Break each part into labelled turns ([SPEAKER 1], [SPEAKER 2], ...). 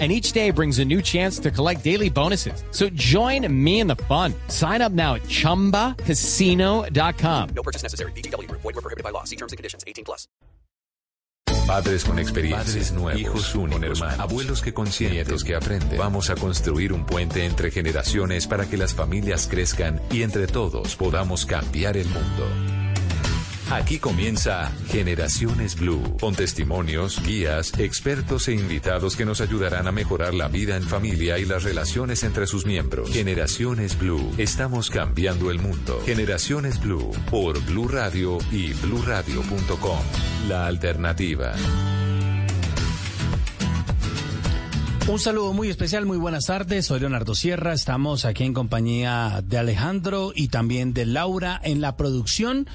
[SPEAKER 1] and each day brings a new chance to collect daily bonuses. So join me in the fun. Sign up now at ChumbaCasino.com.
[SPEAKER 2] No purchase necessary. BGW. Void were prohibited by law. See terms and conditions. 18 plus.
[SPEAKER 3] Padres con experiencia, Padres nuevos, hijos únicos, hermanos, abuelos que consienten, nietos que aprenden. Vamos a construir un puente entre generaciones para que las familias crezcan y entre todos podamos cambiar el mundo. Aquí comienza Generaciones Blue, con testimonios, guías, expertos e invitados que nos ayudarán a mejorar la vida en familia y las relaciones entre sus miembros. Generaciones Blue, estamos cambiando el mundo. Generaciones Blue, por Blue Radio y bluradio.com. La alternativa.
[SPEAKER 4] Un saludo muy especial, muy buenas tardes. Soy Leonardo Sierra. Estamos aquí en compañía de Alejandro y también de Laura en la producción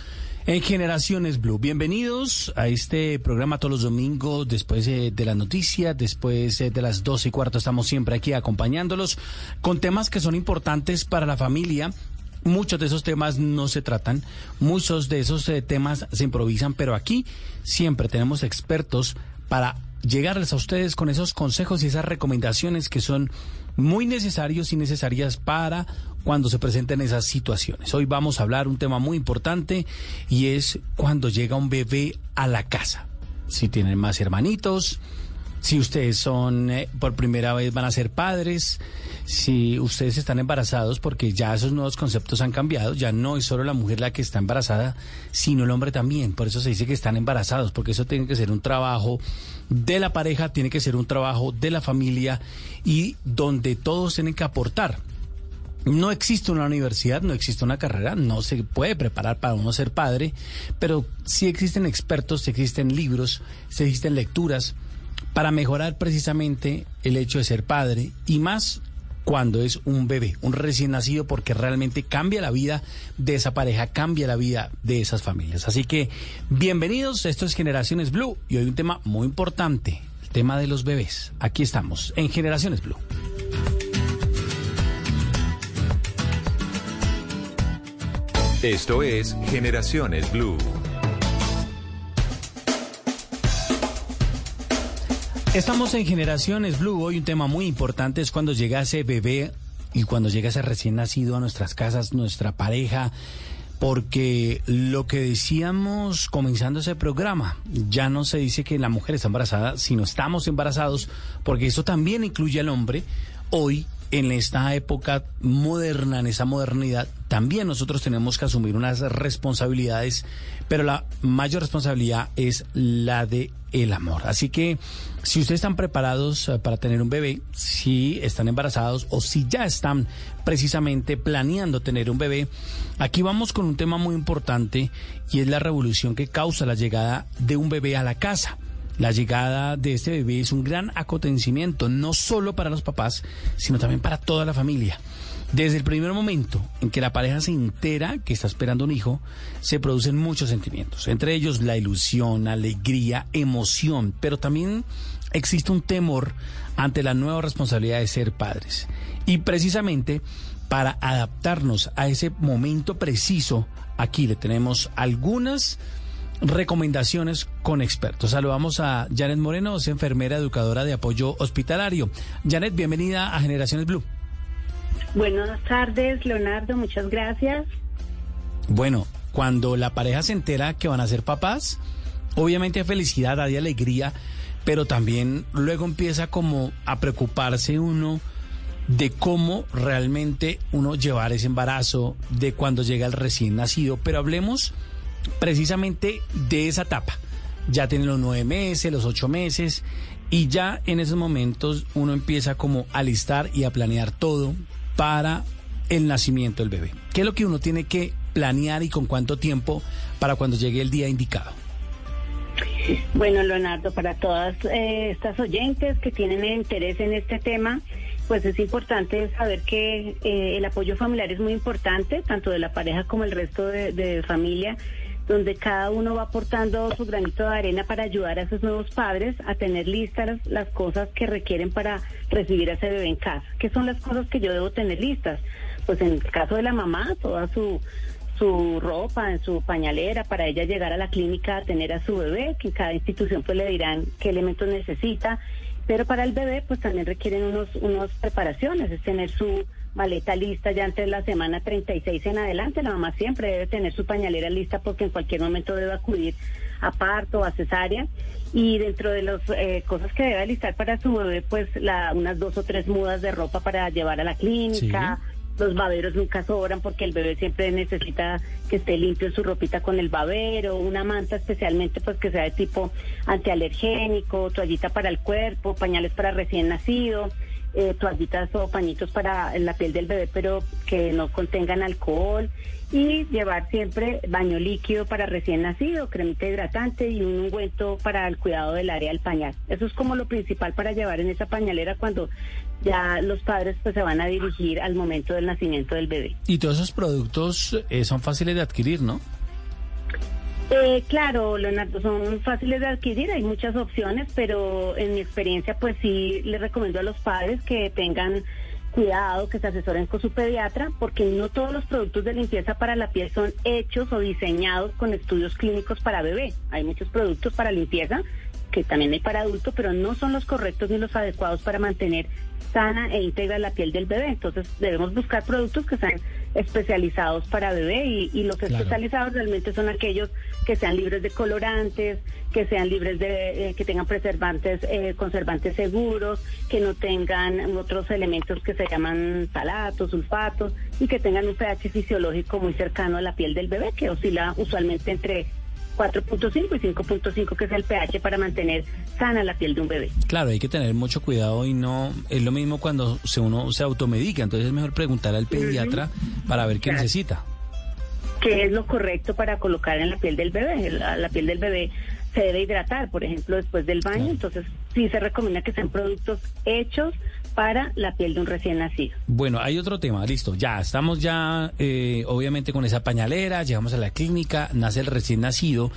[SPEAKER 4] en Generaciones Blue. Bienvenidos a este programa todos los domingos, después de las noticias, después de las dos y cuarto. Estamos siempre aquí acompañándolos con temas que son importantes para la familia. Muchos de esos temas no se tratan, muchos de esos eh, temas se improvisan, pero aquí siempre tenemos expertos para llegarles a ustedes con esos consejos y esas recomendaciones que son muy necesarios y necesarias para cuando se presenten esas situaciones. Hoy vamos a hablar un tema muy importante y es cuando llega un bebé a la casa. Si tienen más hermanitos, si ustedes son eh, por primera vez van a ser padres, si ustedes están embarazados, porque ya esos nuevos conceptos han cambiado, ya no es solo la mujer la que está embarazada, sino el hombre también. Por eso se dice que están embarazados, porque eso tiene que ser un trabajo de la pareja, tiene que ser un trabajo de la familia y donde todos tienen que aportar. No existe una universidad, no existe una carrera, no se puede preparar para uno ser padre, pero sí existen expertos, existen libros, existen lecturas para mejorar precisamente el hecho de ser padre y más cuando es un bebé, un recién nacido, porque realmente cambia la vida de esa pareja, cambia la vida de esas familias. Así que bienvenidos, esto es Generaciones Blue y hoy un tema muy importante, el tema de los bebés. Aquí estamos en Generaciones Blue.
[SPEAKER 3] Esto es Generaciones Blue.
[SPEAKER 4] Estamos en Generaciones Blue. Hoy un tema muy importante es cuando llega ese bebé y cuando llega ese recién nacido a nuestras casas, nuestra pareja. Porque lo que decíamos comenzando ese programa, ya no se dice que la mujer está embarazada, sino estamos embarazados, porque eso también incluye al hombre. Hoy en esta época moderna, en esa modernidad, también nosotros tenemos que asumir unas responsabilidades, pero la mayor responsabilidad es la de el amor. Así que si ustedes están preparados eh, para tener un bebé, si están embarazados o si ya están precisamente planeando tener un bebé, aquí vamos con un tema muy importante y es la revolución que causa la llegada de un bebé a la casa. La llegada de este bebé es un gran acontecimiento, no solo para los papás, sino también para toda la familia. Desde el primer momento en que la pareja se entera que está esperando un hijo, se producen muchos sentimientos, entre ellos la ilusión, alegría, emoción, pero también existe un temor ante la nueva responsabilidad de ser padres. Y precisamente para adaptarnos a ese momento preciso, aquí le tenemos algunas recomendaciones con expertos. Saludamos a Janet Moreno, es enfermera educadora de apoyo hospitalario. Janet, bienvenida a Generaciones Blue.
[SPEAKER 5] Buenas tardes, Leonardo, muchas gracias.
[SPEAKER 4] Bueno, cuando la pareja se entera que van a ser papás, obviamente hay felicidad, hay alegría, pero también luego empieza como a preocuparse uno de cómo realmente uno llevar ese embarazo, de cuando llega el recién nacido, pero hablemos precisamente de esa etapa. Ya tienen los nueve meses, los ocho meses, y ya en esos momentos uno empieza como a listar y a planear todo para el nacimiento del bebé. ¿Qué es lo que uno tiene que planear y con cuánto tiempo para cuando llegue el día indicado?
[SPEAKER 5] Bueno, Leonardo, para todas eh, estas oyentes que tienen interés en este tema, pues es importante saber que eh, el apoyo familiar es muy importante, tanto de la pareja como el resto de, de familia
[SPEAKER 6] donde cada uno va aportando su granito de arena para ayudar a esos nuevos padres a tener listas las, cosas que requieren para recibir a ese bebé en casa. ¿Qué son las cosas que yo debo tener listas? Pues en el caso de la mamá, toda su su ropa, en su pañalera, para ella llegar a la clínica a tener a su bebé, que en cada institución pues le dirán qué elementos necesita, pero para el bebé pues también requieren unos, unos preparaciones, es tener su maleta lista ya antes de la semana 36 en adelante. La mamá siempre debe tener su pañalera lista porque en cualquier momento debe acudir a parto o a cesárea. Y dentro de las eh, cosas que debe alistar para su bebé, pues la, unas dos o tres mudas de ropa para llevar a la clínica. Los baberos nunca sobran porque el bebé siempre necesita que esté limpio su ropita con el babero, una manta especialmente pues que sea de tipo antialergénico, toallita para el cuerpo, pañales para recién nacido eh, toallitas o pañitos para la piel del bebé, pero que no contengan alcohol y llevar siempre baño líquido para recién nacido, cremita hidratante y un ungüento para el cuidado del área del pañal. Eso es como lo principal para llevar en esa pañalera cuando ya los padres pues se van a dirigir al momento del nacimiento del bebé.
[SPEAKER 4] Y todos esos productos eh, son fáciles de adquirir, ¿no?
[SPEAKER 6] Eh, claro, Leonardo, son fáciles de adquirir, hay muchas opciones, pero en mi experiencia, pues sí les recomiendo a los padres que tengan cuidado, que se asesoren con su pediatra, porque no todos los productos de limpieza para la piel son hechos o diseñados con estudios clínicos para bebé. Hay muchos productos para limpieza que también hay para adultos, pero no son los correctos ni los adecuados para mantener sana e íntegra la piel del bebé. Entonces debemos buscar productos que sean especializados para bebé y, los especializados realmente son aquellos que sean libres de colorantes, que sean libres de, eh, que tengan preservantes, eh, conservantes seguros, que no tengan otros elementos que se llaman talatos, sulfatos y que tengan un pH fisiológico muy cercano a la piel del bebé, que oscila usualmente entre 4.5 y 5.5, que es el pH para mantener sana la piel de un bebé.
[SPEAKER 4] Claro, hay que tener mucho cuidado y no es lo mismo cuando se uno se automedica, entonces es mejor preguntar al pediatra para ver qué necesita.
[SPEAKER 6] ¿Qué es lo correcto para colocar en la piel del bebé? la piel del bebé se debe hidratar, por ejemplo, después del baño. Entonces, sí se recomienda que sean productos hechos para la piel de un recién nacido.
[SPEAKER 4] Bueno, hay otro tema, listo. Ya estamos ya, eh, obviamente, con esa pañalera, llegamos a la clínica, nace el recién nacido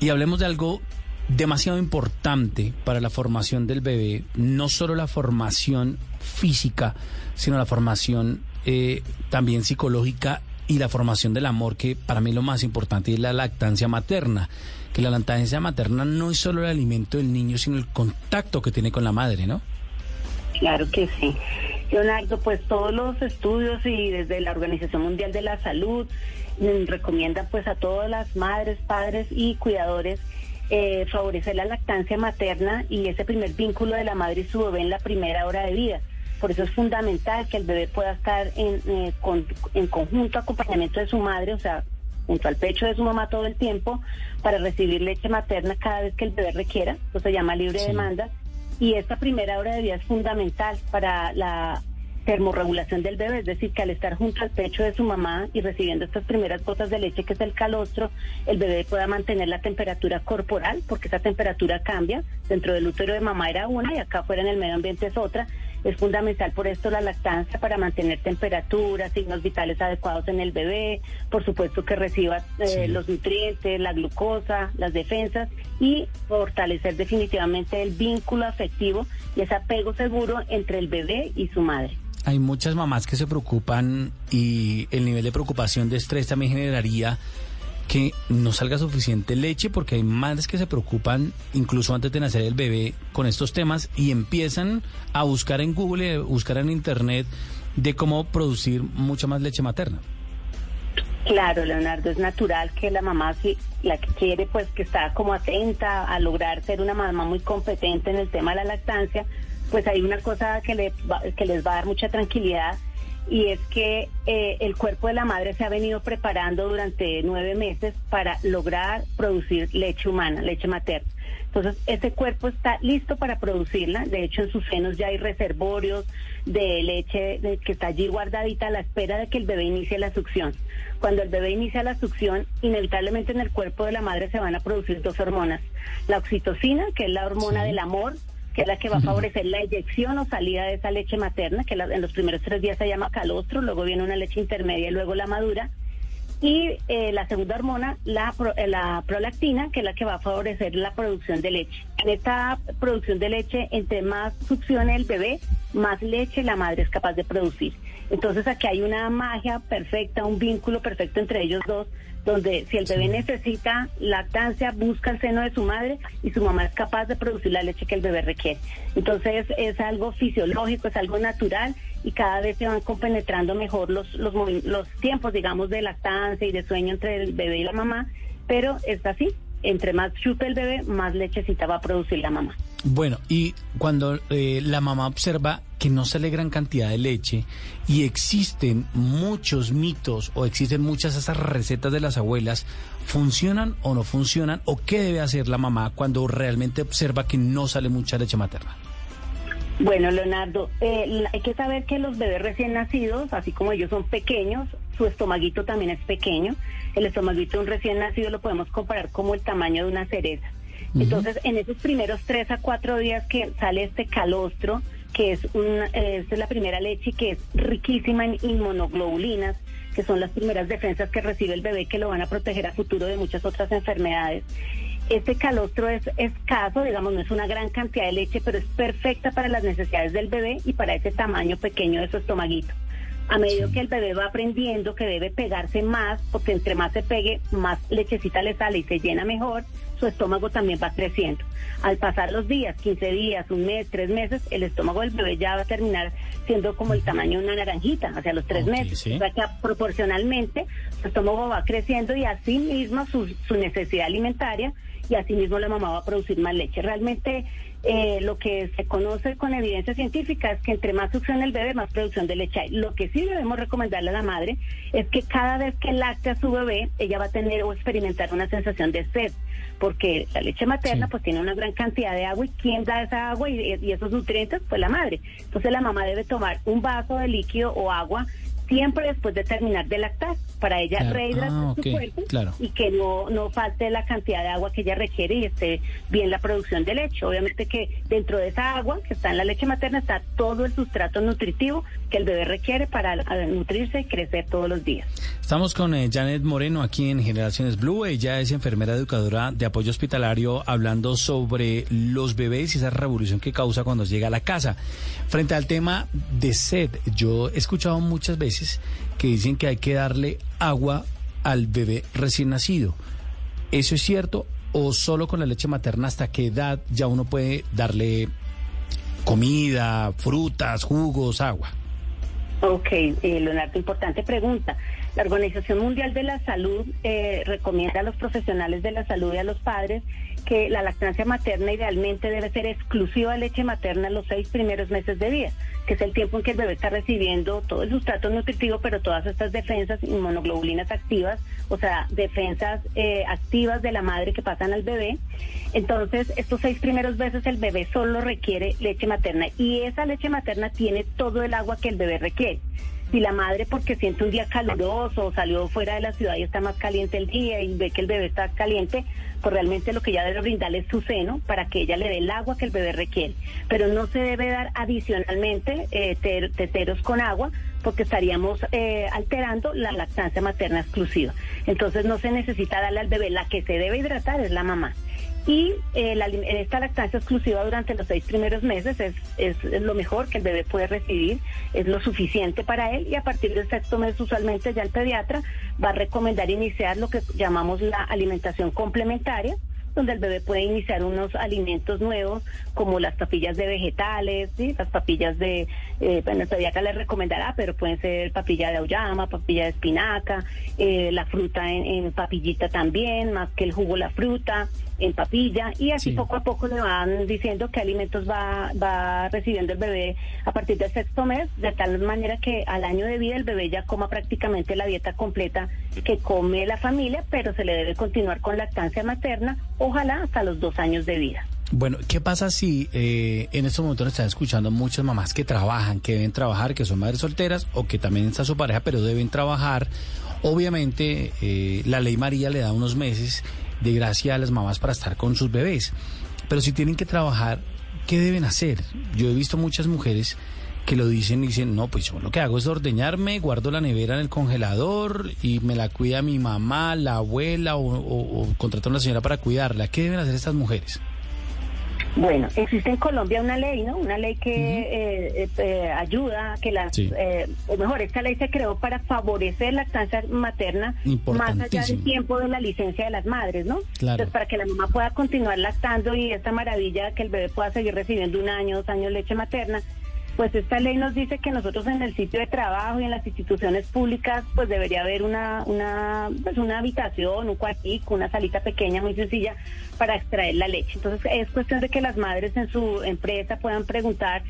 [SPEAKER 4] y hablemos de algo demasiado importante para la formación del bebé, no solo la formación física, sino la formación eh, también psicológica y la formación del amor, que para mí lo más importante es la lactancia materna que la lactancia materna no es solo el alimento del niño, sino el contacto que tiene con la madre, ¿no?
[SPEAKER 6] Claro que sí. Leonardo, pues todos los estudios y desde la Organización Mundial de la Salud mm, recomiendan pues a todas las madres, padres y cuidadores eh, favorecer la lactancia materna y ese primer vínculo de la madre y su bebé en la primera hora de vida. Por eso es fundamental que el bebé pueda estar en, eh, en conjunto acompañamiento de su madre, o sea, junto al pecho de su mamá todo el tiempo para recibir leche materna cada vez que el bebé requiera, eso se llama libre demanda, y esta primera hora de vida es fundamental para la termorregulación del bebé, es decir, que al estar junto al pecho de su mamá y recibiendo estas primeras gotas de leche, que es el calostro, el bebé pueda mantener la temperatura corporal, porque esa temperatura cambia. Dentro del útero de mamá era una y acá fuera en el medio ambiente es otra. Es fundamental por esto la lactancia para mantener temperatura, signos vitales adecuados en el bebé, por supuesto que reciba eh, los nutrientes, la glucosa, las defensas y fortalecer definitivamente el vínculo afectivo y ese apego seguro entre el bebé y su madre.
[SPEAKER 4] Hay muchas mamás que se preocupan y el nivel de preocupación, de estrés también generaría que no salga suficiente leche porque hay madres que se preocupan incluso antes de nacer el bebé con estos temas y empiezan a buscar en Google, a buscar en Internet de cómo producir mucha más leche materna.
[SPEAKER 6] Claro, Leonardo, es natural que la mamá, si la que quiere, pues que está como atenta a lograr ser una mamá muy competente en el tema de la lactancia, pues hay una cosa que, le que les va a dar mucha tranquilidad y es que eh, el cuerpo de la madre se ha venido preparando durante nueve meses para lograr producir leche humana, leche materna. Entonces, ese cuerpo está listo para producirla. De hecho, en sus senos ya hay reservorios de leche que está allí guardadita a la espera de que el bebé inicie la succión. Cuando el bebé inicia la succión, inevitablemente en el cuerpo de la madre se van a producir dos hormonas. La oxitocina, que es la hormona del amor, que es la que va a favorecer la eyección o salida de esa leche materna, que en los primeros tres días se llama calostro, luego viene una leche intermedia y luego la madura. y eh, la segunda hormona, la, eh, la prolactina, que es la que va a favorecer la producción de leche. En esta producción de leche, entre más succione el bebé, más leche la madre es capaz de producir. Entonces aquí hay una magia perfecta, un vínculo perfecto entre ellos dos, donde si el bebé necesita lactancia, busca el seno de su madre y su mamá es capaz de producir la leche que el bebé requiere. Entonces es algo fisiológico, es algo natural y cada vez se van compenetrando mejor los, los, los tiempos, digamos, de lactancia y de sueño entre el bebé y la mamá, pero es así, entre más chupe el bebé, más lechecita va a producir la mamá.
[SPEAKER 4] Bueno, y cuando eh, la mamá observa que no sale gran cantidad de leche y existen muchos mitos o existen muchas esas recetas de las abuelas, ¿funcionan o no funcionan? ¿O qué debe hacer la mamá cuando realmente observa que no sale mucha leche materna?
[SPEAKER 6] Bueno, Leonardo, eh, hay que saber que los bebés recién nacidos, así como ellos son pequeños, su estomaguito también es pequeño. El estomaguito de un recién nacido lo podemos comparar como el tamaño de una cereza. Entonces, en esos primeros tres a cuatro días que sale este calostro, que es, una, es la primera leche que es riquísima en inmunoglobulinas, que son las primeras defensas que recibe el bebé que lo van a proteger a futuro de muchas otras enfermedades. Este calostro es escaso, digamos, no es una gran cantidad de leche, pero es perfecta para las necesidades del bebé y para ese tamaño pequeño de su estomaguito. A medida que el bebé va aprendiendo que debe pegarse más, porque entre más se pegue, más lechecita le sale y se llena mejor, su estómago también va creciendo. Al pasar los días, 15 días, un mes, tres meses, el estómago del bebé ya va a terminar siendo como el tamaño de una naranjita, hacia los tres meses. O sea que proporcionalmente su estómago va creciendo y así mismo su, su necesidad alimentaria y asimismo la mamá va a producir más leche. Realmente eh, lo que se conoce con evidencia científica es que entre más succiona el bebé, más producción de leche hay. Lo que sí debemos recomendarle a la madre es que cada vez que lacte a su bebé, ella va a tener o experimentar una sensación de sed, porque la leche materna pues tiene una gran cantidad de agua y ¿quién da esa agua y, y esos nutrientes? Pues la madre. Entonces la mamá debe tomar un vaso de líquido o agua siempre después de terminar de lactar, para ella rehidratar ah, su cuerpo y que no, no falte la cantidad de agua que ella requiere y esté bien la producción de leche. Obviamente que dentro de esa agua que está en la leche materna está todo el sustrato nutritivo que el bebé requiere para nutrirse y crecer todos los días.
[SPEAKER 4] Estamos con eh, Janet Moreno aquí en Generaciones Blue. Ella es enfermera educadora de apoyo hospitalario hablando sobre los bebés y esa revolución que causa cuando llega a la casa. Frente al tema de sed, yo he escuchado muchas veces que dicen que hay que darle agua al bebé recién nacido. ¿Eso es cierto o solo con la leche materna hasta qué edad ya uno puede darle comida, frutas, jugos, agua?
[SPEAKER 6] Ok, eh, Leonardo, importante pregunta. La Organización Mundial de la Salud eh, recomienda a los profesionales de la salud y a los padres que la lactancia materna idealmente debe ser exclusiva de leche materna los seis primeros meses de vida, que es el tiempo en que el bebé está recibiendo todo el sustrato nutritivo, pero todas estas defensas inmunoglobulinas activas, o sea, defensas eh, activas de la madre que pasan al bebé. Entonces, estos seis primeros meses el bebé solo requiere leche materna y esa leche materna tiene todo el agua que el bebé requiere si la madre porque siente un día caluroso salió fuera de la ciudad y está más caliente el día y ve que el bebé está caliente, pues realmente lo que ella debe brindarle es su seno para que ella le dé el agua que el bebé requiere. Pero no se debe dar adicionalmente eh, teteros con agua porque estaríamos eh, alterando la lactancia materna exclusiva. Entonces no se necesita darle al bebé, la que se debe hidratar es la mamá. Y eh, esta lactancia exclusiva durante los seis primeros meses es, es, lo mejor que el bebé puede recibir, es lo suficiente para él y a partir del sexto mes usualmente ya el pediatra va a recomendar iniciar lo que llamamos la alimentación complementaria donde el bebé puede iniciar unos alimentos nuevos como las papillas de vegetales, ¿sí? las papillas de, eh, bueno, todavía acá les recomendará, pero pueden ser papilla de auyama, papilla de espinaca, eh, la fruta en, papillita también, más que el jugo la fruta en papilla y así poco a poco le van diciendo qué alimentos va, va recibiendo el bebé a partir del sexto mes, de tal manera que al año de vida el bebé ya coma prácticamente la dieta completa que come la familia, pero se le debe continuar con lactancia materna ojalá hasta los dos años de vida.
[SPEAKER 4] Bueno, ¿qué pasa si eh, en estos momentos están escuchando muchas mamás que trabajan, que deben trabajar, que son madres solteras o que también está su pareja, pero deben trabajar? Obviamente, eh, la ley María le da unos meses de gracia a las mamás para estar con sus bebés, pero si tienen que trabajar, ¿qué deben hacer? Yo he visto muchas mujeres que lo dicen y dicen, no, pues yo lo que hago es ordeñarme, guardo la nevera en el congelador y me la cuida mi mamá, la abuela o, o, o contrato a una señora para cuidarla. ¿Qué deben hacer estas mujeres?
[SPEAKER 6] Bueno, existe en Colombia una ley, ¿no? Una ley que eh, eh, eh, ayuda a que las,
[SPEAKER 4] Sí.
[SPEAKER 6] eh, o mejor, esta ley se creó para favorecer la lactancia materna más allá del tiempo de la licencia de las madres, ¿no?
[SPEAKER 4] Claro.
[SPEAKER 6] Entonces, para que la mamá pueda continuar lactando y esta maravilla que el bebé pueda seguir recibiendo un año, dos años leche materna, pues esta ley nos dice que nosotros en el sitio de trabajo y en las instituciones públicas pues debería haber una una pues una habitación, un cuartico, una salita pequeña muy sencilla para extraer la leche. Entonces es cuestión de que las madres en su empresa puedan preguntar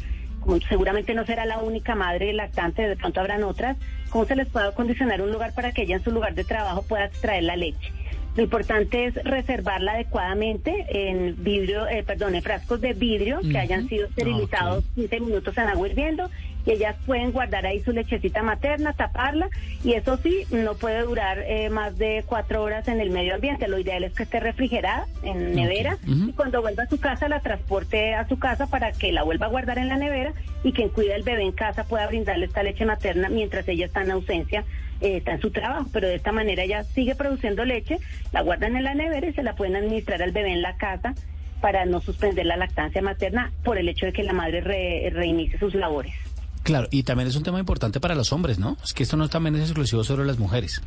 [SPEAKER 6] seguramente no será la única madre lactante, de pronto habrán otras, cómo se les puede acondicionar un lugar para que ella en su lugar de trabajo pueda extraer la leche. Lo importante es reservarla adecuadamente en vidrio, eh, perdón, en frascos de vidrio que hayan sido esterilizados 15 minutos en agua hirviendo y ellas pueden guardar ahí su lechecita materna, taparla y eso sí, no puede durar eh, más de cuatro horas en el medio ambiente. Lo ideal es que esté refrigerada en nevera y cuando vuelva a su casa la transporte a su casa para que la vuelva a guardar en la nevera y quien cuida el bebé en casa pueda brindarle esta leche materna mientras ella está en ausencia, eh, está en su trabajo. Pero de esta manera ella sigue produciendo leche, la guardan en la nevera y se la pueden administrar al bebé en la casa para no suspender la lactancia materna por el hecho de que la madre re- reinicie sus labores.
[SPEAKER 4] Claro, y también es un tema importante para los hombres, ¿no? Es que esto no también es exclusivo sobre las mujeres.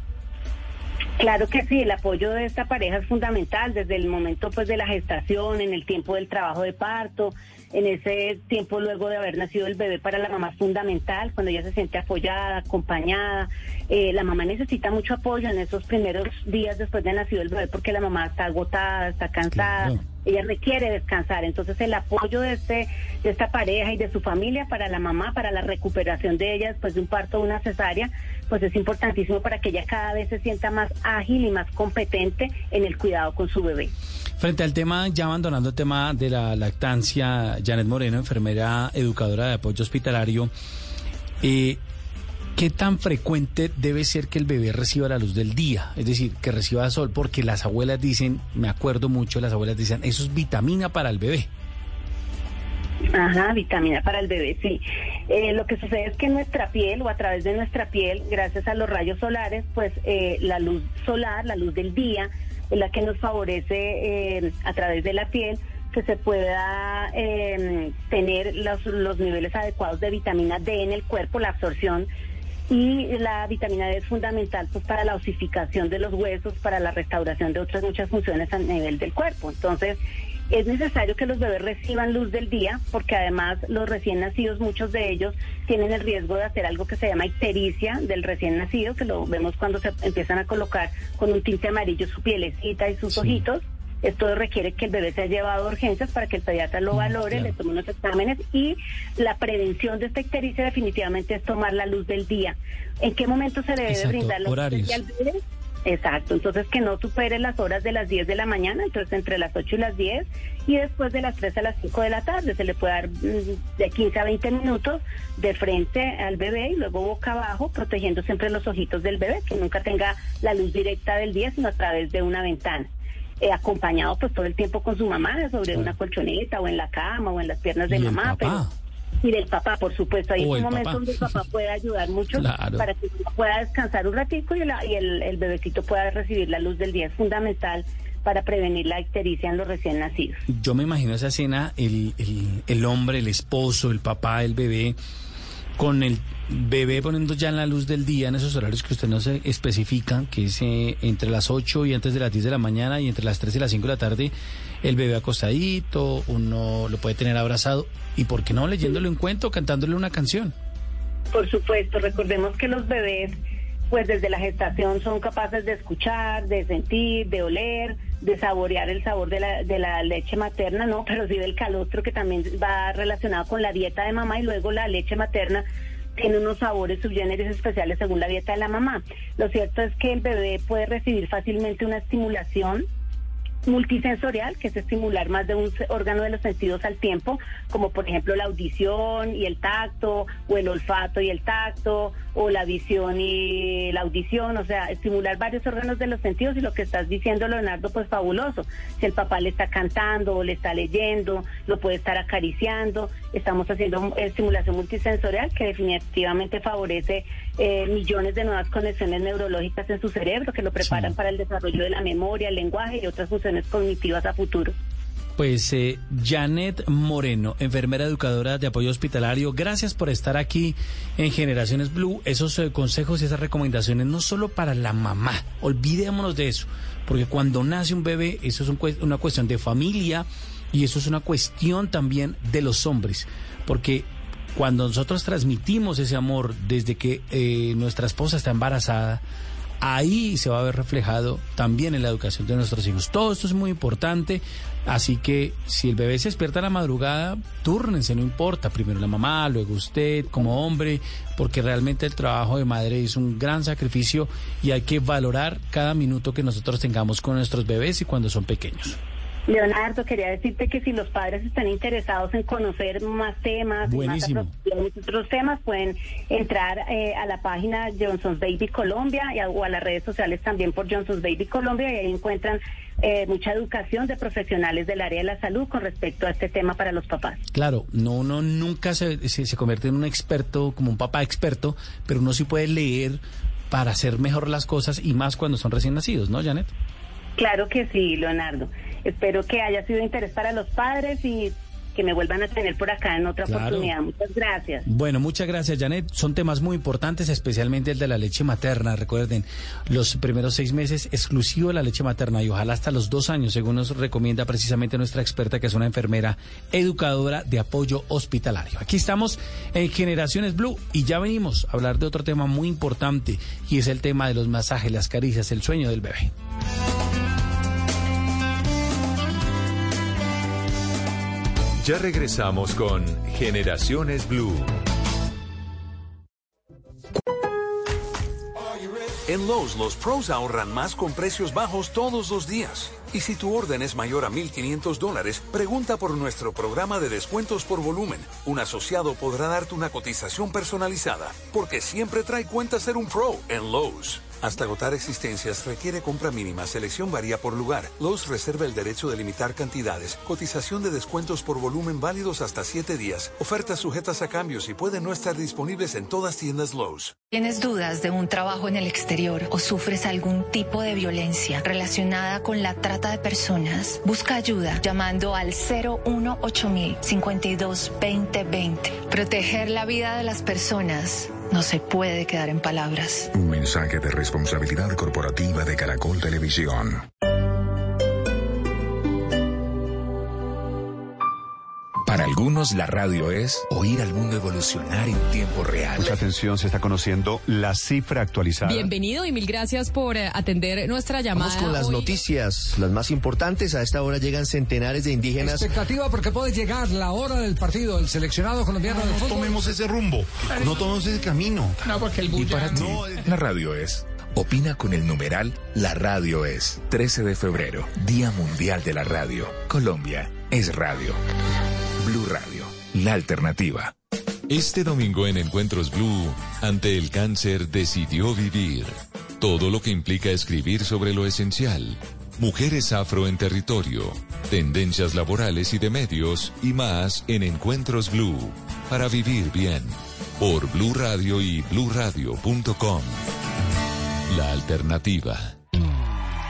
[SPEAKER 6] Claro que sí, el apoyo de esta pareja es fundamental desde el momento pues de la gestación, en el tiempo del trabajo de parto, en ese tiempo luego de haber nacido el bebé para la mamá es fundamental, cuando ella se siente apoyada, acompañada. Eh, la mamá necesita mucho apoyo en esos primeros días después de nacido el bebé porque la mamá está agotada, está cansada.
[SPEAKER 4] Claro.
[SPEAKER 6] Ella requiere descansar, entonces el apoyo de este de esta pareja y de su familia para la mamá, para la recuperación de ella después de un parto o una cesárea, pues es importantísimo para que ella cada vez se sienta más ágil y más competente en el cuidado con su bebé.
[SPEAKER 4] Frente al tema, ya abandonando el tema de la lactancia, Janet Moreno, enfermera educadora de apoyo hospitalario, eh, ¿qué tan frecuente debe ser que el bebé reciba la luz del día? Es decir, que reciba sol, porque las abuelas dicen, me acuerdo mucho, las abuelas dicen, eso es vitamina para el bebé.
[SPEAKER 6] Ajá, vitamina para el bebé, sí. Eh, lo que sucede es que nuestra piel o a través de nuestra piel, gracias a los rayos solares, pues eh, la luz solar, la luz del día, es la que nos favorece eh, a través de la piel que se pueda eh, tener los, los niveles adecuados de vitamina D en el cuerpo, la absorción y la vitamina D es fundamental pues para la osificación de los huesos, para la restauración de otras muchas funciones a nivel del cuerpo. Entonces, es necesario que los bebés reciban luz del día porque además los recién nacidos, muchos de ellos tienen el riesgo de hacer algo que se llama ictericia del recién nacido, que lo vemos cuando se empiezan a colocar con un tinte amarillo su pielecita y sus
[SPEAKER 4] Sí.
[SPEAKER 6] ojitos. Esto requiere que el bebé sea llevado a urgencias para que el pediatra lo
[SPEAKER 4] Mm,
[SPEAKER 6] valore,
[SPEAKER 4] claro.
[SPEAKER 6] le tome unos exámenes y la prevención de esta ictericia definitivamente es tomar la luz del día. ¿En qué momento se le debe
[SPEAKER 4] Exacto,
[SPEAKER 6] brindar la luz del
[SPEAKER 4] horarios.
[SPEAKER 6] día al bebé? Exacto, entonces que no supere las horas de las 10 de la mañana, entonces entre las 8 y las 10 y después de las 3 a las 5 de la tarde se le puede dar mm, de 15 a 20 minutos de frente al bebé y luego boca abajo, protegiendo siempre los ojitos del bebé, que nunca tenga la luz directa del día, sino a través de una ventana. Eh, acompañado pues todo el tiempo con su mamá sobre una colchoneta o en la cama o en las piernas de mamá, pero y del papá, por supuesto. Ahí
[SPEAKER 4] O
[SPEAKER 6] un momento
[SPEAKER 4] papá.
[SPEAKER 6] donde el papá puede ayudar mucho
[SPEAKER 4] Claro.
[SPEAKER 6] para que pueda descansar un ratico y, la- y el, el bebecito pueda recibir la luz del día. Es fundamental para prevenir la ictericia en los recién nacidos.
[SPEAKER 4] Yo me imagino esa escena, el, el, el hombre, el esposo, el papá, el bebé, con el bebé poniendo ya en la luz del día en esos horarios que usted no se especifican, que es eh, entre las 8 y antes de las 10 de la mañana y entre las 3 y las 5 de la tarde, el bebé acostadito, uno lo puede tener abrazado y, ¿por qué no? Leyéndole un cuento, cantándole una canción.
[SPEAKER 6] Por supuesto, recordemos que los bebés, pues desde la gestación son capaces de escuchar, de sentir, de oler, de saborear el sabor de la, de la leche materna, ¿no? Pero sí del calostro que también va relacionado con la dieta de mamá y luego la leche materna tiene unos sabores subgéneros especiales según la dieta de la mamá. Lo cierto es que el bebé puede recibir fácilmente una estimulación multisensorial, que es estimular más de un órgano de los sentidos al tiempo, como por ejemplo la audición y el tacto, o el olfato y el tacto, o la visión y la audición, o sea, estimular varios órganos de los sentidos y lo que estás diciendo, Leonardo, pues fabuloso. Si el papá le está cantando o le está leyendo, lo puede estar acariciando, estamos haciendo estimulación multisensorial que definitivamente favorece eh, millones de nuevas conexiones neurológicas en su cerebro que lo preparan para el desarrollo de la memoria, el lenguaje y otras funciones cognitivas a futuro.
[SPEAKER 4] Pues eh, Janet Moreno, enfermera educadora de apoyo hospitalario, gracias por estar aquí en Generaciones Blue. Esos eh, consejos y esas recomendaciones no solo para la mamá, olvidémonos de eso, porque cuando nace un bebé, eso es una cuestión de familia y eso es una cuestión también de los hombres, porque cuando nosotros transmitimos ese amor desde que eh, nuestra esposa está embarazada, ahí se va a ver reflejado también en la educación de nuestros hijos. Todo esto es muy importante, así que si el bebé se despierta a la madrugada, túrnense, no importa, primero la mamá, luego usted como hombre, porque realmente el trabajo de madre es un gran sacrificio y hay que valorar cada minuto que nosotros tengamos con nuestros bebés y cuando son pequeños.
[SPEAKER 6] Leonardo, quería decirte que si los padres están interesados en conocer más temas, más otros temas, pueden entrar eh, a la página Johnson's Baby Colombia y o a las redes sociales también por Johnson's Baby Colombia y ahí encuentran eh, mucha educación de profesionales del área de la salud con respecto a este tema para los papás.
[SPEAKER 4] Claro, no uno nunca se, se convierte en un experto, como un papá experto, pero uno sí puede leer para hacer mejor las cosas y más cuando son recién nacidos, ¿no, Janet?
[SPEAKER 6] Claro que sí, Leonardo. Espero que haya sido de interés para los padres y que me vuelvan a tener por acá en otra oportunidad. Muchas gracias.
[SPEAKER 4] Bueno, muchas gracias, Janet. Son temas muy importantes, especialmente el de la leche materna. Recuerden, los primeros seis meses exclusivo de la leche materna y ojalá hasta los dos años, según nos recomienda precisamente nuestra experta, que es una enfermera educadora de apoyo hospitalario. Aquí estamos en Generaciones Blue y ya venimos a hablar de otro tema muy importante y es el tema de los masajes, las caricias, el sueño del bebé.
[SPEAKER 3] Ya regresamos con Generaciones Blue.
[SPEAKER 7] En Lowe's, los pros ahorran más con precios bajos todos los días. Y si tu orden es mayor a 1.500 dólares, pregunta por nuestro programa de descuentos por volumen. Un asociado podrá darte una cotización personalizada, porque siempre trae cuenta ser un pro en Lowe's. Hasta agotar existencias requiere compra mínima, selección varía por lugar. Lowe's reserva el derecho de limitar cantidades, cotización de descuentos por volumen válidos hasta 7 días, ofertas sujetas a cambios y pueden no estar disponibles en todas tiendas Lowe's.
[SPEAKER 8] ¿Tienes dudas de un trabajo en el exterior o sufres algún tipo de violencia relacionada con la trata de personas? Busca ayuda llamando al 018000 52 2020. Proteger la vida de las personas no se puede quedar en palabras.
[SPEAKER 9] Un mensaje de responsabilidad corporativa de Caracol Televisión. Para algunos la radio es oír al mundo evolucionar en tiempo real.
[SPEAKER 10] Mucha atención, se está conociendo la cifra actualizada.
[SPEAKER 11] Bienvenido y mil gracias por eh, atender nuestra llamada.
[SPEAKER 12] Vamos con las noticias, las más importantes. A esta hora llegan centenares de indígenas.
[SPEAKER 13] Expectativa porque puede llegar la hora del partido del seleccionado colombiano
[SPEAKER 10] no,
[SPEAKER 13] de fútbol.
[SPEAKER 10] No tomemos ese rumbo, no tomemos ese camino.
[SPEAKER 11] No, porque el
[SPEAKER 9] Y para ti, la radio es. Opina con el numeral La Radio es. 13 de febrero, Día Mundial de la Radio. Colombia es radio. Blue Radio, la alternativa.
[SPEAKER 3] Este domingo en Encuentros Blue, ante el cáncer decidió vivir. Todo lo que implica escribir sobre lo esencial. Mujeres afro en territorio, tendencias laborales y de medios y más en Encuentros Blue. Para vivir bien. Por Blue Radio y bluradio.com. La alternativa.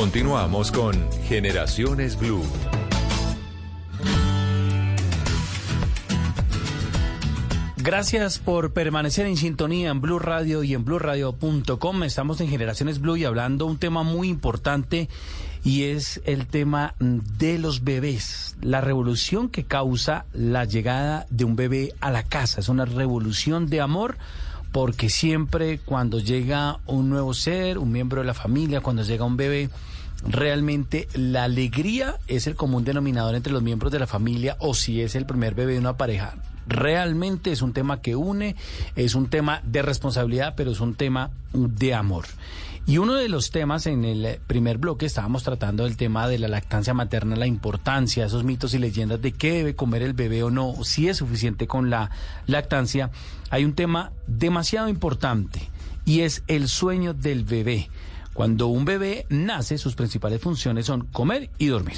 [SPEAKER 3] Continuamos con Generaciones Blue.
[SPEAKER 4] Gracias por permanecer en sintonía en Blue Radio y en BlueRadio.com. Estamos en Generaciones Blue y hablando un tema muy importante y es el tema de los bebés. La revolución que causa la llegada de un bebé a la casa. Es una revolución de amor porque siempre cuando llega un nuevo ser, un miembro de la familia, cuando llega un bebé, realmente la alegría es el común denominador entre los miembros de la familia o si es el primer bebé de una pareja. Realmente es un tema que une, es un tema de responsabilidad, pero es un tema de amor. Y uno de los temas en el primer bloque estábamos tratando del tema de la lactancia materna, la importancia, esos mitos y leyendas de qué debe comer el bebé o no, si es suficiente con la lactancia. Hay un tema demasiado importante y es el sueño del bebé. Cuando un bebé nace, sus principales funciones son comer y dormir.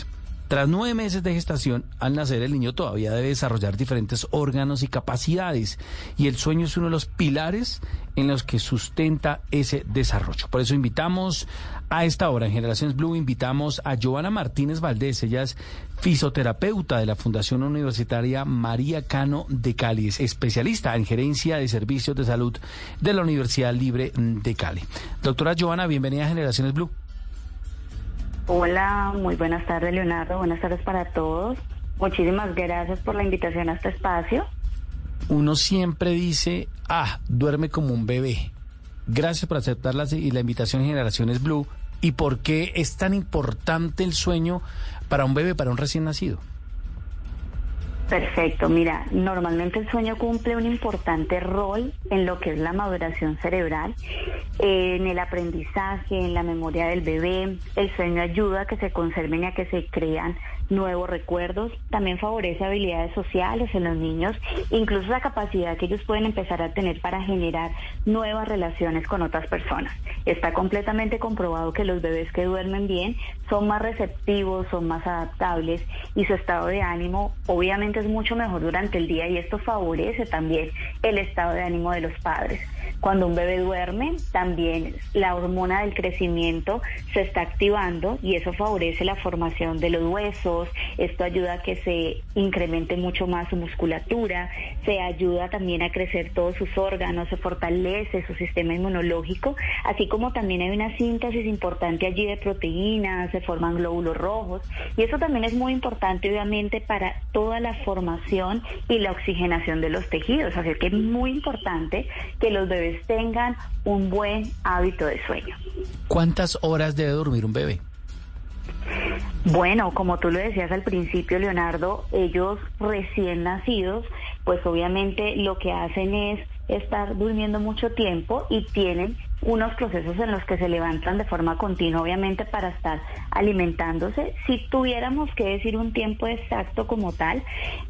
[SPEAKER 4] Tras nueve meses de gestación, al nacer el niño todavía debe desarrollar diferentes órganos y capacidades y el sueño es uno de los pilares en los que sustenta ese desarrollo. Por eso invitamos a esta hora en Generaciones Blue, invitamos a Joana Martínez Valdés, ella es fisioterapeuta de la Fundación Universitaria María Cano de Cali, es especialista en gerencia de servicios de salud de la Universidad Libre de Cali. Doctora Joana, bienvenida a Generaciones Blue.
[SPEAKER 5] Hola, muy buenas tardes Leonardo, buenas tardes para todos. Muchísimas gracias por la invitación a este espacio.
[SPEAKER 4] Uno siempre dice, ah, duerme como un bebé. Gracias por aceptarla y la invitación Generaciones Blue. ¿Y por qué es tan importante el sueño para un bebé, para un recién nacido?
[SPEAKER 5] Perfecto, mira, normalmente el sueño cumple un importante rol en lo que es la maduración cerebral, en el aprendizaje, en la memoria del bebé. El sueño ayuda a que se conserven y a que se crean nuevos recuerdos, también favorece habilidades sociales en los niños, incluso la capacidad que ellos pueden empezar a tener para generar nuevas relaciones con otras personas. Está completamente comprobado que los bebés que duermen bien son más receptivos, son más adaptables y su estado de ánimo obviamente es mucho mejor durante el día y esto favorece también el estado de ánimo de los padres. Cuando un bebé duerme, también la hormona del crecimiento se está activando y eso favorece la formación de los huesos, esto ayuda a que se incremente mucho más su musculatura, se ayuda también a crecer todos sus órganos, se fortalece su sistema inmunológico, así como también hay una síntesis importante allí de proteínas, se forman glóbulos rojos. Y eso también es muy importante obviamente para toda la formación y la oxigenación de los tejidos, así que es muy importante que los bebés tengan un buen hábito de sueño.
[SPEAKER 4] ¿Cuántas horas debe dormir un bebé?
[SPEAKER 5] Bueno, como tú lo decías al principio, Leonardo, ellos recién nacidos, pues obviamente lo que hacen es estar durmiendo mucho tiempo y tienen unos procesos en los que se levantan de forma continua, obviamente para estar alimentándose. Si tuviéramos que decir un tiempo exacto como tal,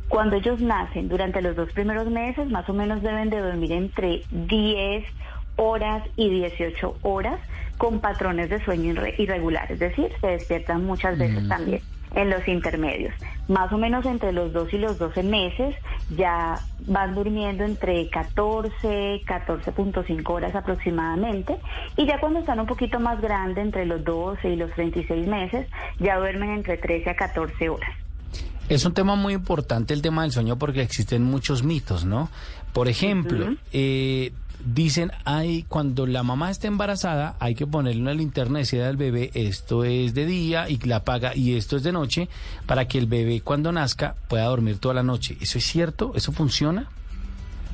[SPEAKER 5] cuando ellos nacen, durante los dos primeros meses, más o menos deben de dormir entre 10 horas y 18 horas con patrones de sueño irregulares, es decir, se despiertan muchas veces también en los intermedios. Más o menos entre los 2 y los 12 meses ya van durmiendo entre 14, 14.5 horas aproximadamente y ya cuando están un poquito más grandes, entre los 12 y los 36 meses, ya duermen entre 13 a 14 horas.
[SPEAKER 4] Es un tema muy importante el tema del sueño porque existen muchos mitos, ¿no? Por ejemplo, eh, dicen, hay, cuando la mamá está embarazada, hay que ponerle una linterna y decirle al bebé, esto es de día y la apaga y esto es de noche, para que el bebé cuando nazca pueda dormir toda la noche. ¿Eso es cierto? ¿Eso funciona?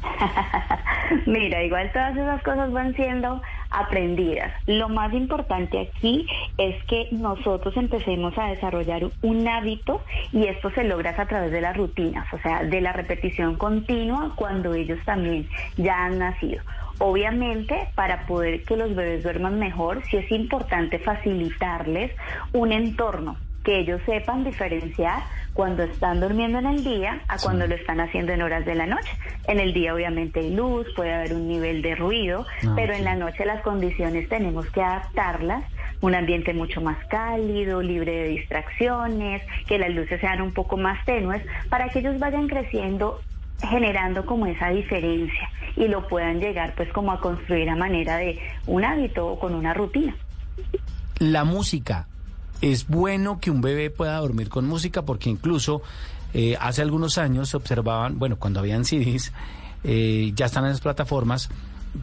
[SPEAKER 5] Mira, igual todas esas cosas van siendo aprendidas. Lo más importante aquí es que nosotros empecemos a desarrollar un hábito y esto se logra a través de las rutinas, o sea, de la repetición continua cuando ellos también ya han nacido. Obviamente, para poder que los bebés duerman mejor, sí es importante facilitarles un entorno que ellos sepan diferenciar cuando están durmiendo en el día a cuando lo están haciendo en horas de la noche. En el día obviamente hay luz, puede haber un nivel de ruido, ah, pero en la noche las condiciones tenemos que adaptarlas un ambiente mucho más cálido, libre de distracciones, que las luces sean un poco más tenues, para que ellos vayan creciendo generando como esa diferencia y lo puedan llegar pues como a construir a manera de un hábito o con una rutina.
[SPEAKER 4] La música, es bueno que un bebé pueda dormir con música porque incluso eh, hace algunos años se observaban, bueno, cuando habían CDs, eh, ya están en las plataformas,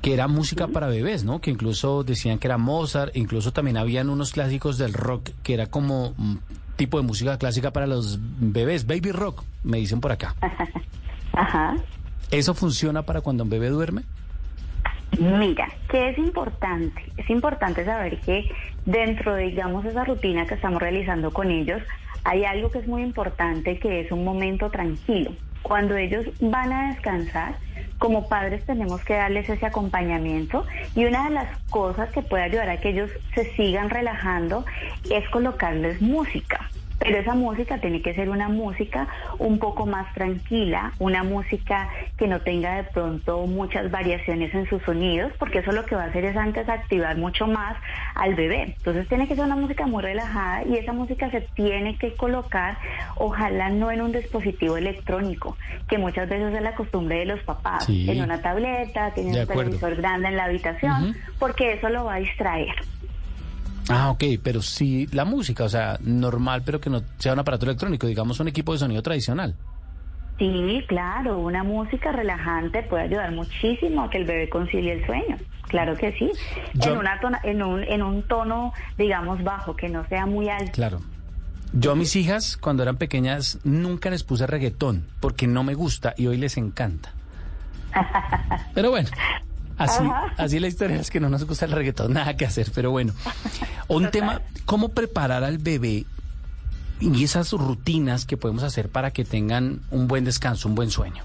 [SPEAKER 4] que era música para bebés, ¿no? Que incluso decían que era Mozart, incluso también habían unos clásicos del rock que era como un tipo de música clásica para los bebés, baby rock, me dicen por acá.
[SPEAKER 5] Ajá.
[SPEAKER 4] ¿Eso funciona para cuando un bebé duerme?
[SPEAKER 5] Mira, ¿qué es importante? Es importante saber que dentro de, digamos, esa rutina que estamos realizando con ellos, hay algo que es muy importante, que es un momento tranquilo. Cuando ellos van a descansar, como padres tenemos que darles ese acompañamiento y una de las cosas que puede ayudar a que ellos se sigan relajando es colocarles música. Pero esa música tiene que ser una música un poco más tranquila, una música que no tenga de pronto muchas variaciones en sus sonidos, porque eso lo que va a hacer es antes activar mucho más al bebé. Entonces tiene que ser una música muy relajada y esa música se tiene que colocar, ojalá no en un dispositivo electrónico, que muchas veces es la costumbre de los papás,
[SPEAKER 4] Sí.
[SPEAKER 5] en una tableta, tienen un televisor grande en la habitación, porque eso lo va a distraer.
[SPEAKER 4] Ah, ok, pero sí la música, o sea, normal, pero que no sea un aparato electrónico, digamos un equipo de sonido tradicional.
[SPEAKER 5] Sí, claro, una música relajante puede ayudar muchísimo a que el bebé concilie el sueño. Claro que sí.
[SPEAKER 4] Yo-
[SPEAKER 5] En, una tona- en, un, en un tono, digamos, bajo, que no sea muy alto.
[SPEAKER 4] Claro. Yo a mis hijas, cuando eran pequeñas, nunca les puse reggaetón, porque no me gusta y hoy les encanta. Pero bueno, así,
[SPEAKER 5] Ajá.
[SPEAKER 4] así la historia es que no nos gusta el reggaetón, nada que hacer, pero bueno. Un tema, ¿cómo preparar al bebé y esas rutinas que podemos hacer para que tengan un buen descanso, un buen sueño?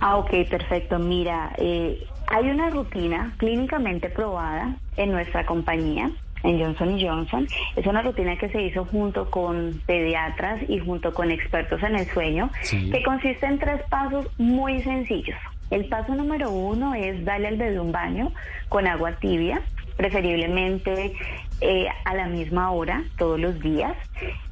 [SPEAKER 5] Ah, ok, perfecto. Mira, eh, hay una rutina clínicamente probada en nuestra compañía, en Johnson Johnson. Es una rutina que se hizo junto con pediatras y junto con expertos en el sueño,
[SPEAKER 14] Sí.
[SPEAKER 5] que consiste en tres pasos muy sencillos. El paso número uno es darle al bebé un baño con agua tibia, preferiblemente eh, a la misma hora, todos los días,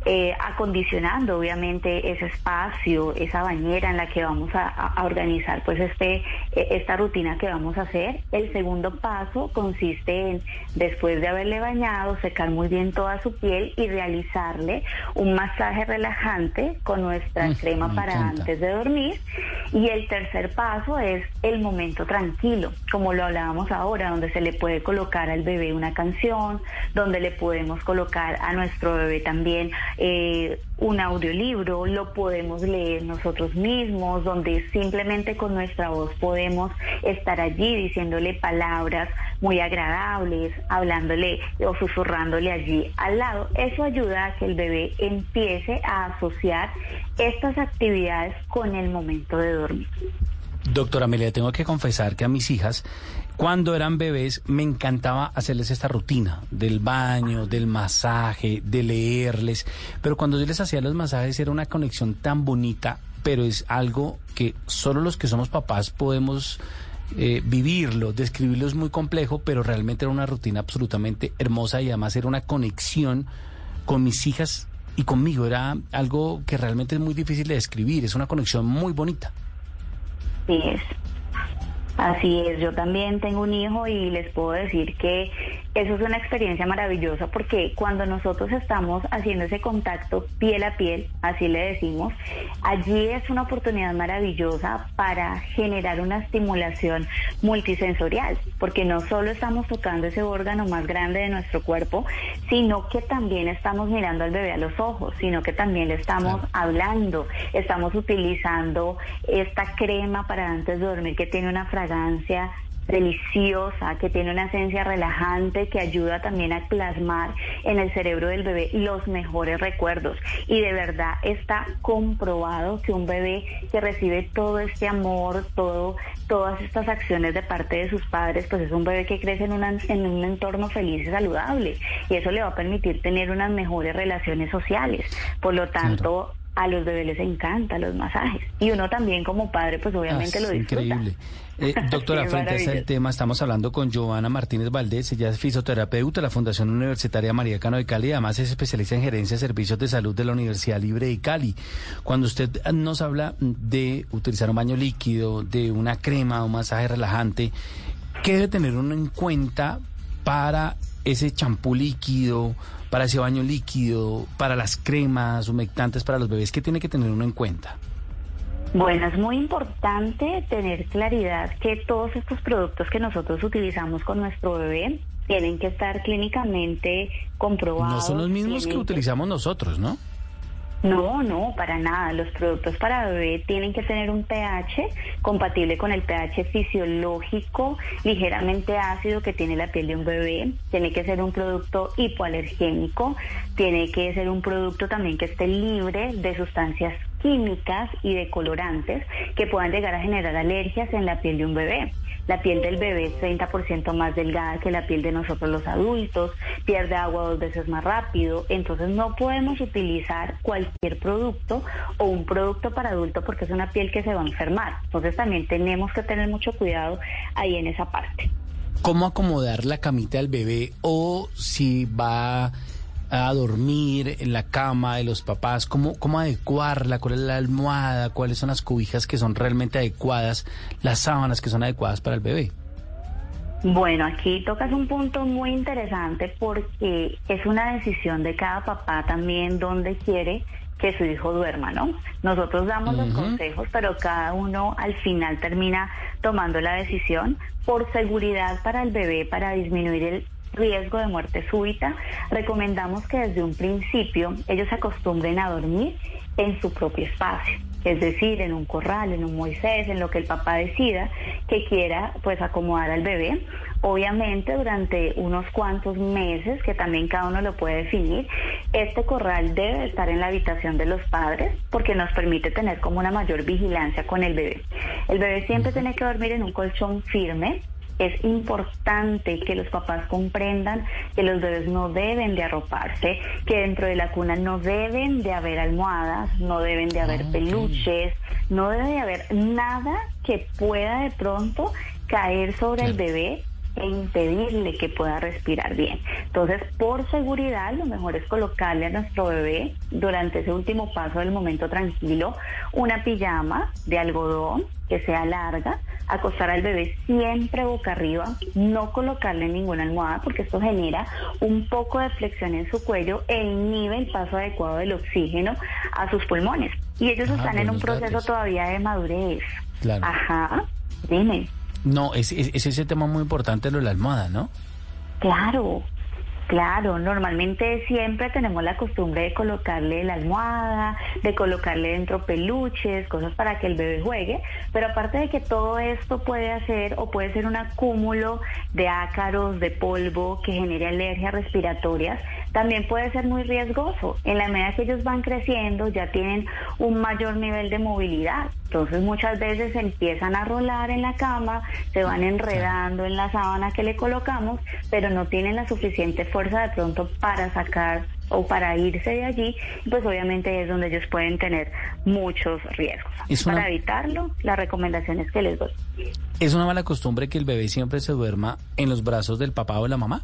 [SPEAKER 5] eh, acondicionando obviamente ese espacio, esa bañera en la que vamos a, organizar pues este, eh, esta rutina que vamos a hacer. El segundo paso consiste en, después de haberle bañado, secar muy bien toda su piel y realizarle un masaje relajante con nuestra
[SPEAKER 14] Mm,
[SPEAKER 5] crema para
[SPEAKER 14] encanta.
[SPEAKER 5] antes de dormir. Y el tercer paso es el momento tranquilo, como lo hablábamos ahora, donde se le puede colocar al bebé una canción, donde le podemos colocar a nuestro bebé también eh, un audiolibro, lo podemos leer nosotros mismos, donde simplemente con nuestra voz podemos estar allí diciéndole palabras muy agradables, hablándole o susurrándole allí al lado. Eso ayuda a que el bebé empiece a asociar estas actividades con el momento de dormir.
[SPEAKER 4] Doctora Amelia, tengo que confesar que a mis hijas, cuando eran bebés, me encantaba hacerles esta rutina del baño, del masaje, de leerles. Pero cuando yo les hacía los masajes era una conexión tan bonita, pero es algo que solo los que somos papás podemos eh, vivirlo. Describirlo es muy complejo, pero realmente era una rutina absolutamente hermosa y además era una conexión con mis hijas y conmigo. Era algo que realmente es muy difícil de describir. Es una conexión muy bonita.
[SPEAKER 5] Es. Así es, yo también tengo un hijo y les puedo decir que eso es una experiencia maravillosa porque cuando nosotros estamos haciendo ese contacto piel a piel, así le decimos, allí es una oportunidad maravillosa para generar una estimulación multisensorial, porque no solo estamos tocando ese órgano más grande de nuestro cuerpo, sino que también estamos mirando al bebé a los ojos, sino que también le estamos hablando, estamos utilizando esta crema para antes de dormir que tiene una fragancia deliciosa, que tiene una esencia relajante, que ayuda también a plasmar en el cerebro del bebé los mejores recuerdos. Y de verdad está comprobado que un bebé que recibe todo este amor, todo, todas estas acciones de parte de sus padres, pues es un bebé que crece en, una- en un entorno feliz y saludable. Y eso le va a permitir tener unas mejores relaciones sociales. Por lo tanto, a los bebés les encantan los masajes. Y uno también como padre, pues obviamente
[SPEAKER 4] Ah,
[SPEAKER 5] lo disfruta.
[SPEAKER 4] Increíble. Eh, doctora,
[SPEAKER 5] Sí,
[SPEAKER 4] frente a este tema, estamos hablando con Giovanna Martínez Valdés, ella es fisioterapeuta de la Fundación Universitaria María Cano de Cali, además es especialista en gerencia de servicios de salud de la Universidad Libre de Cali. Cuando usted nos habla de utilizar un baño líquido, de una crema, un masaje relajante, ¿qué debe tener uno en cuenta para ese champú líquido, para ese baño líquido, para las cremas humectantes para los bebés? ¿Qué tiene que tener uno en cuenta?
[SPEAKER 5] Bueno, es muy importante tener claridad que todos estos productos que nosotros utilizamos con nuestro bebé tienen que estar clínicamente comprobados.
[SPEAKER 4] No son los mismos que utilizamos nosotros, ¿no?
[SPEAKER 5] No, no, para nada. Los productos para bebé tienen que tener un pH compatible con el pH fisiológico, ligeramente ácido que tiene la piel de un bebé. Tiene que ser un producto hipoalergénico. Tiene que ser un producto también que esté libre de sustancias químicas y de colorantes que puedan llegar a generar alergias en la piel de un bebé. La piel del bebé es 30% más delgada que la piel de nosotros los adultos, pierde agua dos veces más rápido, entonces no podemos utilizar cualquier producto o un producto para adulto porque es una piel que se va a enfermar. Entonces también tenemos que tener mucho cuidado ahí en esa parte.
[SPEAKER 4] ¿Cómo acomodar la camita del bebé o si va a dormir en la cama de los papás? ¿Cómo, cómo adecuarla? ¿Cuál es la almohada? ¿Cuáles son las cobijas que son realmente adecuadas? ¿Las sábanas que son adecuadas para el bebé?
[SPEAKER 5] Bueno, aquí tocas un punto muy interesante porque es una decisión de cada papá también donde quiere que su hijo duerma, ¿no? Nosotros damos los consejos, pero cada uno al final termina tomando la decisión por seguridad para el bebé, para disminuir el riesgo de muerte súbita, recomendamos que desde un principio ellos se acostumbren a dormir en su propio espacio, es decir, en un corral, en un Moisés, en lo que el papá decida que quiera pues acomodar al bebé. Obviamente durante unos cuantos meses, que también cada uno lo puede definir, este corral debe estar en la habitación de los padres porque nos permite tener como una mayor vigilancia con el bebé. El bebé siempre tiene que dormir en un colchón firme, es importante que los papás comprendan que los bebés no deben de arroparse, que dentro de la cuna no deben de haber almohadas, no deben de haber peluches, no debe de haber nada que pueda de pronto caer sobre el bebé e impedirle que pueda respirar bien. Entonces, por seguridad, lo mejor es colocarle a nuestro bebé durante ese último paso del momento tranquilo una pijama de algodón que sea larga, acostar al bebé siempre boca arriba, no colocarle ninguna almohada porque esto genera un poco de flexión en su cuello e inhibe el paso adecuado del oxígeno a sus pulmones. Y ellos
[SPEAKER 4] Ah,
[SPEAKER 5] están en un proceso
[SPEAKER 4] datos.
[SPEAKER 5] todavía de madurez.
[SPEAKER 4] Claro.
[SPEAKER 5] Ajá, dime.
[SPEAKER 4] No, es, es, es ese tema muy importante lo de la almohada, ¿no?
[SPEAKER 5] Claro, claro. Normalmente siempre tenemos la costumbre de colocarle la almohada, de colocarle dentro peluches, cosas para que el bebé juegue. Pero aparte de que todo esto puede hacer o puede ser un acúmulo de ácaros, de polvo que genere alergias respiratorias, también puede ser muy riesgoso. En la medida que ellos van creciendo, ya tienen un mayor nivel de movilidad. Entonces muchas veces empiezan a rolar en la cama, se van enredando en la sábana que le colocamos, pero no tienen la suficiente fuerza de pronto para sacar o para irse de allí, pues obviamente es donde ellos pueden tener muchos riesgos.
[SPEAKER 4] Es una-
[SPEAKER 5] Para evitarlo, la recomendación es que les doy.
[SPEAKER 4] ¿Es una mala costumbre que el bebé siempre se duerma en los brazos del papá o de la mamá?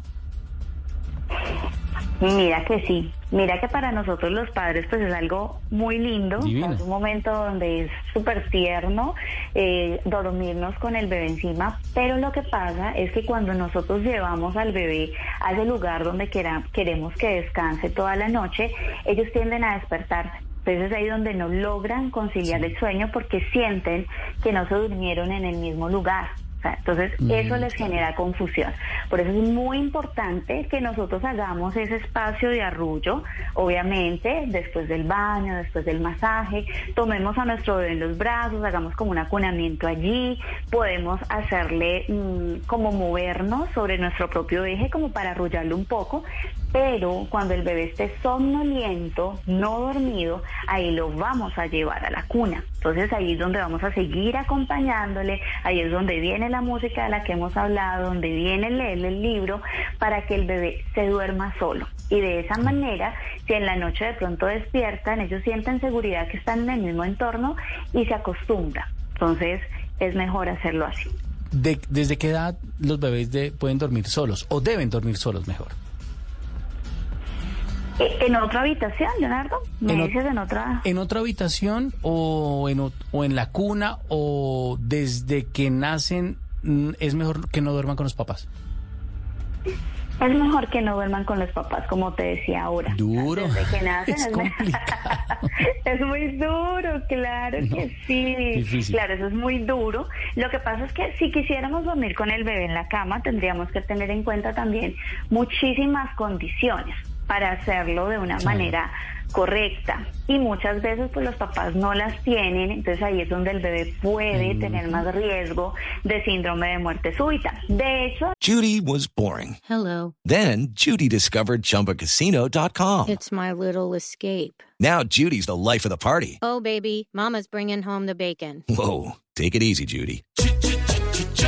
[SPEAKER 5] Mira que sí, mira que para nosotros los padres pues es algo muy lindo,
[SPEAKER 4] Divino.
[SPEAKER 5] es un momento donde es súper tierno eh, dormirnos con el bebé encima, pero lo que pasa es que cuando nosotros llevamos al bebé a ese lugar donde quera- queremos que descanse toda la noche, ellos tienden a despertarse. Entonces es ahí donde no logran conciliar el sueño porque sienten que no se durmieron en el mismo lugar. O sea, Entonces, eso les genera confusión. Por eso es muy importante que nosotros hagamos ese espacio de arrullo, obviamente, después del baño, después del masaje, tomemos a nuestro bebé en los brazos, hagamos como un acunamiento allí, podemos hacerle mm, como movernos sobre nuestro propio eje como para arrullarlo un poco, pero cuando el bebé esté somnoliento, no dormido, ahí lo vamos a llevar a la cuna. Entonces ahí es donde vamos a seguir acompañándole, ahí es donde viene la música de la que hemos hablado, donde viene leerle el libro, para que el bebé se duerma solo. Y de esa manera, si en la noche de pronto despiertan, ellos sienten seguridad que están en el mismo entorno y se acostumbra. Entonces es mejor hacerlo así.
[SPEAKER 4] De- ¿Desde qué edad los bebés de- pueden dormir solos o deben dormir solos mejor?
[SPEAKER 5] Eh, ¿En otra habitación, Leonardo? ¿Me
[SPEAKER 4] En
[SPEAKER 5] dices en otra?
[SPEAKER 4] ¿En otra habitación o en, o- en la cuna o desde que nacen mm, es mejor que no duerman con los papás?
[SPEAKER 5] Es mejor que no duerman con los papás, como te decía ahora.
[SPEAKER 4] Duro.
[SPEAKER 5] Desde que nacen
[SPEAKER 4] Es
[SPEAKER 5] es,
[SPEAKER 4] complicado.
[SPEAKER 5] es muy duro, claro que sí.
[SPEAKER 4] difícil.
[SPEAKER 5] Claro, eso es muy duro. Lo que pasa es que si quisiéramos dormir con el bebé en la cama, tendríamos que tener en cuenta también muchísimas condiciones para hacerlo de una
[SPEAKER 14] Sí.
[SPEAKER 5] manera correcta y muchas veces pues los papás no las tienen entonces ahí es donde el bebé puede tener más riesgo de síndrome de muerte súbita de hecho
[SPEAKER 14] Judy was boring.
[SPEAKER 15] Hello.
[SPEAKER 14] Then Judy discovered ChumbaCasino.com.
[SPEAKER 15] It's my little escape.
[SPEAKER 14] Now Judy's the life of the party.
[SPEAKER 15] Oh, baby, Mama's bringing home the bacon.
[SPEAKER 14] Whoa, take it easy, Judy.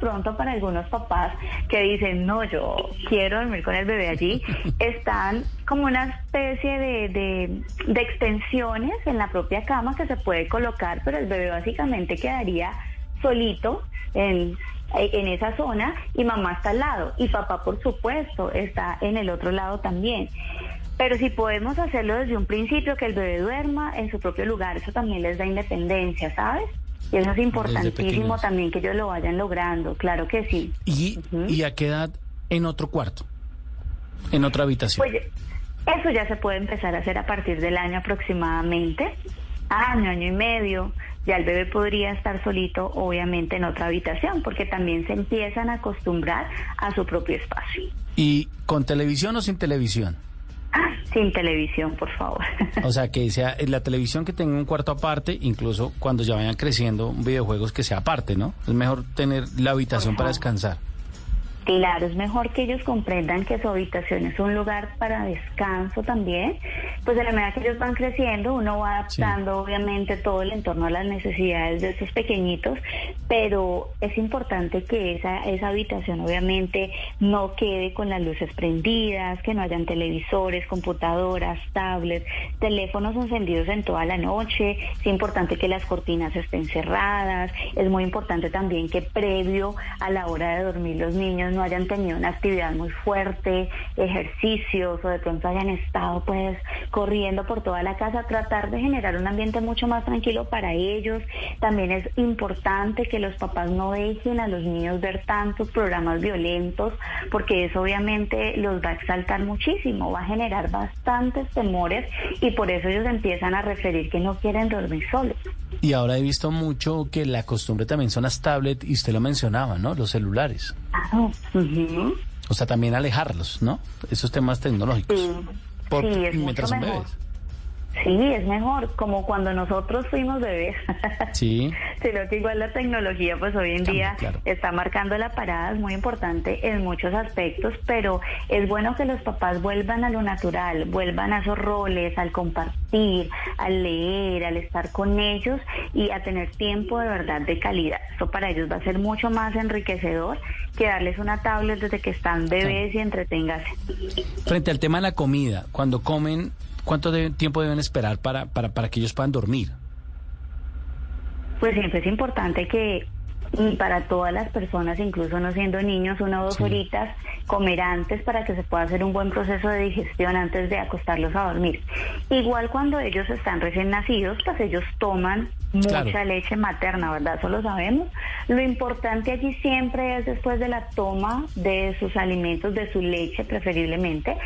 [SPEAKER 5] Pronto para algunos papás que dicen no yo quiero dormir con el bebé allí están como una especie de, de, de extensiones en la propia cama que se puede colocar pero el bebé básicamente quedaría solito en en esa zona y mamá está al lado y papá por supuesto está en el otro lado también pero si podemos hacerlo desde un principio, que el bebé duerma en su propio lugar, eso también les da independencia, ¿sabes? Y eso es importantísimo también que ellos lo vayan logrando, claro que sí.
[SPEAKER 4] ¿Y, ¿Y a qué edad en otro cuarto? En otra habitación.
[SPEAKER 5] Pues eso ya se puede empezar a hacer a partir del año aproximadamente, año, año y medio. Ya el bebé podría estar solito, obviamente, en otra habitación, porque también se empiezan a acostumbrar a su propio espacio.
[SPEAKER 4] ¿Y con televisión o sin televisión?
[SPEAKER 5] Sin televisión, por favor.
[SPEAKER 4] O sea, que sea eh, la televisión que tenga un cuarto aparte, incluso cuando ya vayan creciendo, videojuegos que sea aparte, ¿no? Es mejor tener la habitación para descansar.
[SPEAKER 5] Claro, es mejor que ellos comprendan que su habitación es un lugar para descanso también. Pues de la medida que ellos van creciendo, uno va adaptando obviamente todo el entorno a las necesidades de esos pequeñitos, pero es importante que esa, esa habitación obviamente no quede con las luces prendidas, que no hayan televisores, computadoras, tablets, teléfonos encendidos en toda la noche. Es importante que las cortinas estén cerradas. Es muy importante también que previo a la hora de dormir los niños no hayan tenido una actividad muy fuerte, ejercicios o de pronto hayan estado pues corriendo por toda la casa, tratar de generar un ambiente mucho más tranquilo para ellos. También es importante que los papás no dejen a los niños ver tantos programas violentos porque eso obviamente los va a exaltar muchísimo, va a generar bastantes temores y por eso ellos empiezan a referir que no quieren dormir solos.
[SPEAKER 4] Y ahora he visto mucho que la costumbre también son las tablets, y usted lo mencionaba, ¿no? Los celulares.
[SPEAKER 5] Ujú.
[SPEAKER 4] O sea, también alejarlos, ¿no? Esos temas tecnológicos.
[SPEAKER 5] Sí,
[SPEAKER 4] Por-
[SPEAKER 5] sí, es
[SPEAKER 4] mientras
[SPEAKER 5] mucho
[SPEAKER 4] son
[SPEAKER 5] mejor.
[SPEAKER 4] bebés.
[SPEAKER 5] Sí, es mejor, como cuando nosotros fuimos bebés.
[SPEAKER 4] Sí.
[SPEAKER 5] Sino que igual la tecnología, pues hoy en día
[SPEAKER 4] claro.
[SPEAKER 5] está marcando la parada, es muy importante en muchos aspectos, pero es bueno que los papás vuelvan a lo natural, vuelvan a esos roles, al compartir, al leer, al estar con ellos y a tener tiempo de verdad de calidad. Eso para ellos va a ser mucho más enriquecedor que darles una tablet desde que están bebés y entreténgase.
[SPEAKER 4] Frente al tema de la comida, cuando comen, ¿cuánto de- tiempo deben esperar para, para, para que ellos puedan dormir?
[SPEAKER 5] Pues siempre es importante que y para todas las personas, incluso no siendo niños, una o dos horitas, comer antes para que se pueda hacer un buen proceso de digestión antes de acostarlos a dormir. Igual cuando ellos están recién nacidos, pues ellos toman mucha
[SPEAKER 16] Claro.
[SPEAKER 5] leche materna, ¿verdad? Eso lo sabemos. Lo importante allí siempre es después de la toma de sus alimentos, de su leche preferiblemente,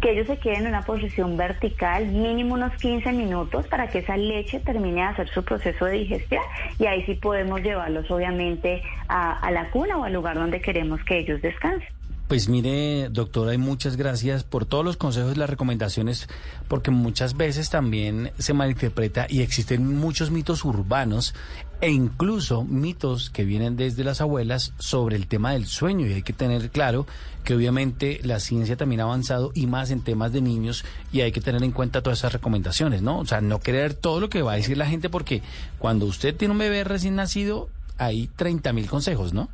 [SPEAKER 5] que ellos se queden en una posición vertical, mínimo unos 15 minutos para que esa leche termine de hacer su proceso de digestión y ahí sí podemos llevarlos obviamente a, a la cuna o al lugar donde queremos que ellos descansen.
[SPEAKER 4] Pues mire, doctora, y muchas gracias por todos los consejos y las recomendaciones, porque muchas veces también se malinterpreta y existen muchos mitos urbanos e incluso mitos que vienen desde las abuelas sobre el tema del sueño. Y hay que tener claro que obviamente la ciencia también ha avanzado y más en temas de niños y hay que tener en cuenta todas esas recomendaciones, ¿no? O sea, no creer todo lo que va a decir la gente porque cuando usted tiene un bebé recién nacido hay 30 mil consejos, ¿no?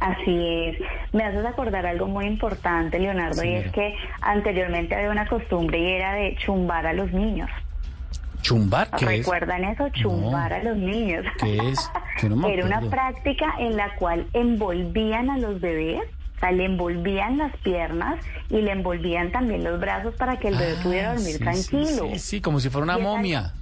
[SPEAKER 5] Así es. Me haces acordar algo muy importante, Leonardo, y es que anteriormente había una costumbre y era de chumbar a los niños.
[SPEAKER 4] ¿Chumbar? ¿Qué es?
[SPEAKER 5] ¿Recuerdan eso? Chumbar a los niños.
[SPEAKER 4] ¿Qué es? No
[SPEAKER 5] Era una práctica en la cual envolvían a los bebés sea, le envolvían las piernas y le envolvían también los brazos para que el bebé pudiera dormir
[SPEAKER 4] Ah, Sí,
[SPEAKER 5] tranquilo.
[SPEAKER 4] Sí, sí, sí, como si fuera una
[SPEAKER 5] es
[SPEAKER 4] momia.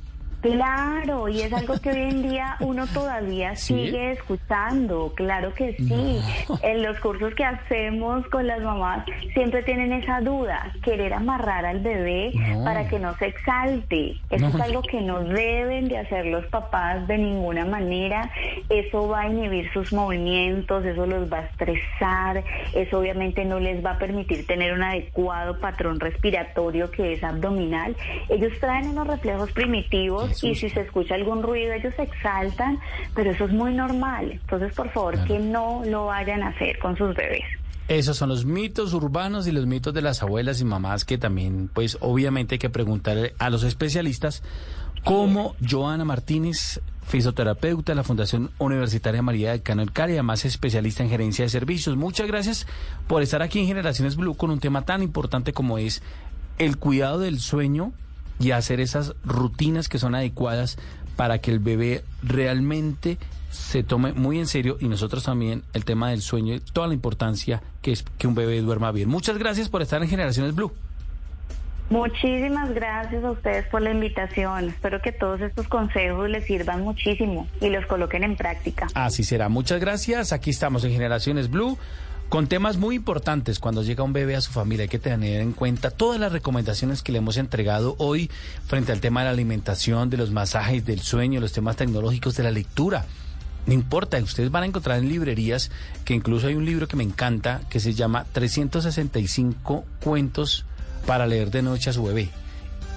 [SPEAKER 5] Claro, y es algo que hoy en día uno todavía
[SPEAKER 4] ¿Sí?
[SPEAKER 5] sigue escuchando, claro que sí. En los cursos que hacemos con las mamás siempre tienen esa duda, querer amarrar al bebé
[SPEAKER 16] No.
[SPEAKER 5] para que no se exalte. Eso
[SPEAKER 16] No.
[SPEAKER 5] es algo que no deben de hacer los papás de ninguna manera. Eso va a inhibir sus movimientos, eso los va a estresar, eso obviamente no les va a permitir tener un adecuado patrón respiratorio que es abdominal. Ellos traen unos reflejos primitivos y si se escucha algún ruido ellos se exaltan, pero eso es muy normal. Entonces, por favor, que no lo vayan a hacer con sus bebés.
[SPEAKER 4] Esos son los mitos urbanos y los mitos de las abuelas y mamás que también, pues obviamente hay que preguntarle a los especialistas como Joana Martínez, fisioterapeuta de la Fundación Universitaria María del Cano Cali, además especialista en gerencia de servicios. Muchas gracias por estar aquí en Generaciones Blue con un tema tan importante como es el cuidado del sueño y hacer esas rutinas que son adecuadas para que el bebé realmente se tome muy en serio y nosotros también el tema del sueño y toda la importancia que es que un bebé duerma bien. Muchas gracias por estar en Generaciones Blue.
[SPEAKER 5] Muchísimas gracias a ustedes por la invitación. Espero que todos estos consejos les sirvan muchísimo y los coloquen en práctica.
[SPEAKER 4] Así será. Muchas gracias. Aquí estamos en Generaciones Blue con temas muy importantes cuando llega un bebé a su familia. Hay que tener en cuenta todas las recomendaciones que le hemos entregado hoy frente al tema de la alimentación, de los masajes, del sueño, los temas tecnológicos, de la lectura. No importa, ustedes van a encontrar en librerías que incluso hay un libro que me encanta que se llama 365 cuentos para leer de noche a su bebé.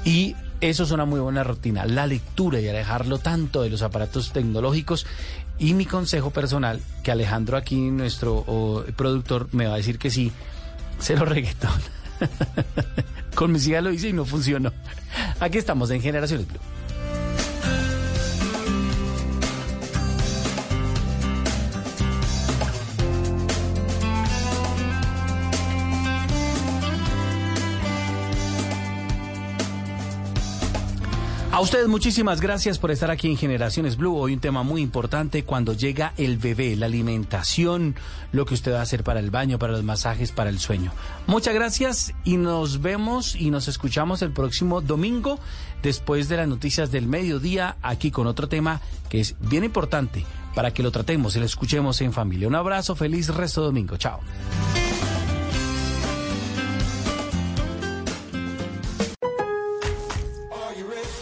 [SPEAKER 4] Y eso es una muy buena rutina, la lectura y alejarlo tanto de los aparatos tecnológicos. Y mi consejo personal, que Alejandro aquí, nuestro productor, me va a decir que sí, cero reggaetón. Con mis hijas lo hice y no funcionó. Aquí estamos en Generaciones Blue. A ustedes muchísimas gracias por estar aquí en Generaciones Blue. Hoy un tema muy importante cuando llega el bebé, la alimentación, lo que usted va a hacer para el baño, para los masajes, para el sueño. Muchas gracias y nos vemos y nos escuchamos el próximo domingo después de las noticias del mediodía aquí con otro tema que es bien importante para que lo tratemos y lo escuchemos en familia. Un abrazo, feliz resto de domingo. Chao.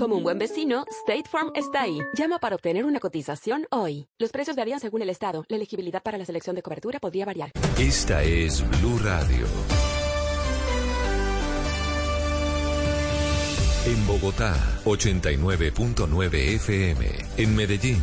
[SPEAKER 17] Como un buen vecino, State Farm está ahí. Llama para obtener una cotización hoy. Los precios varían según el estado. La elegibilidad para la selección de cobertura podría variar.
[SPEAKER 3] Esta es Blue Radio. En Bogotá, 89.9 FM. En Medellín,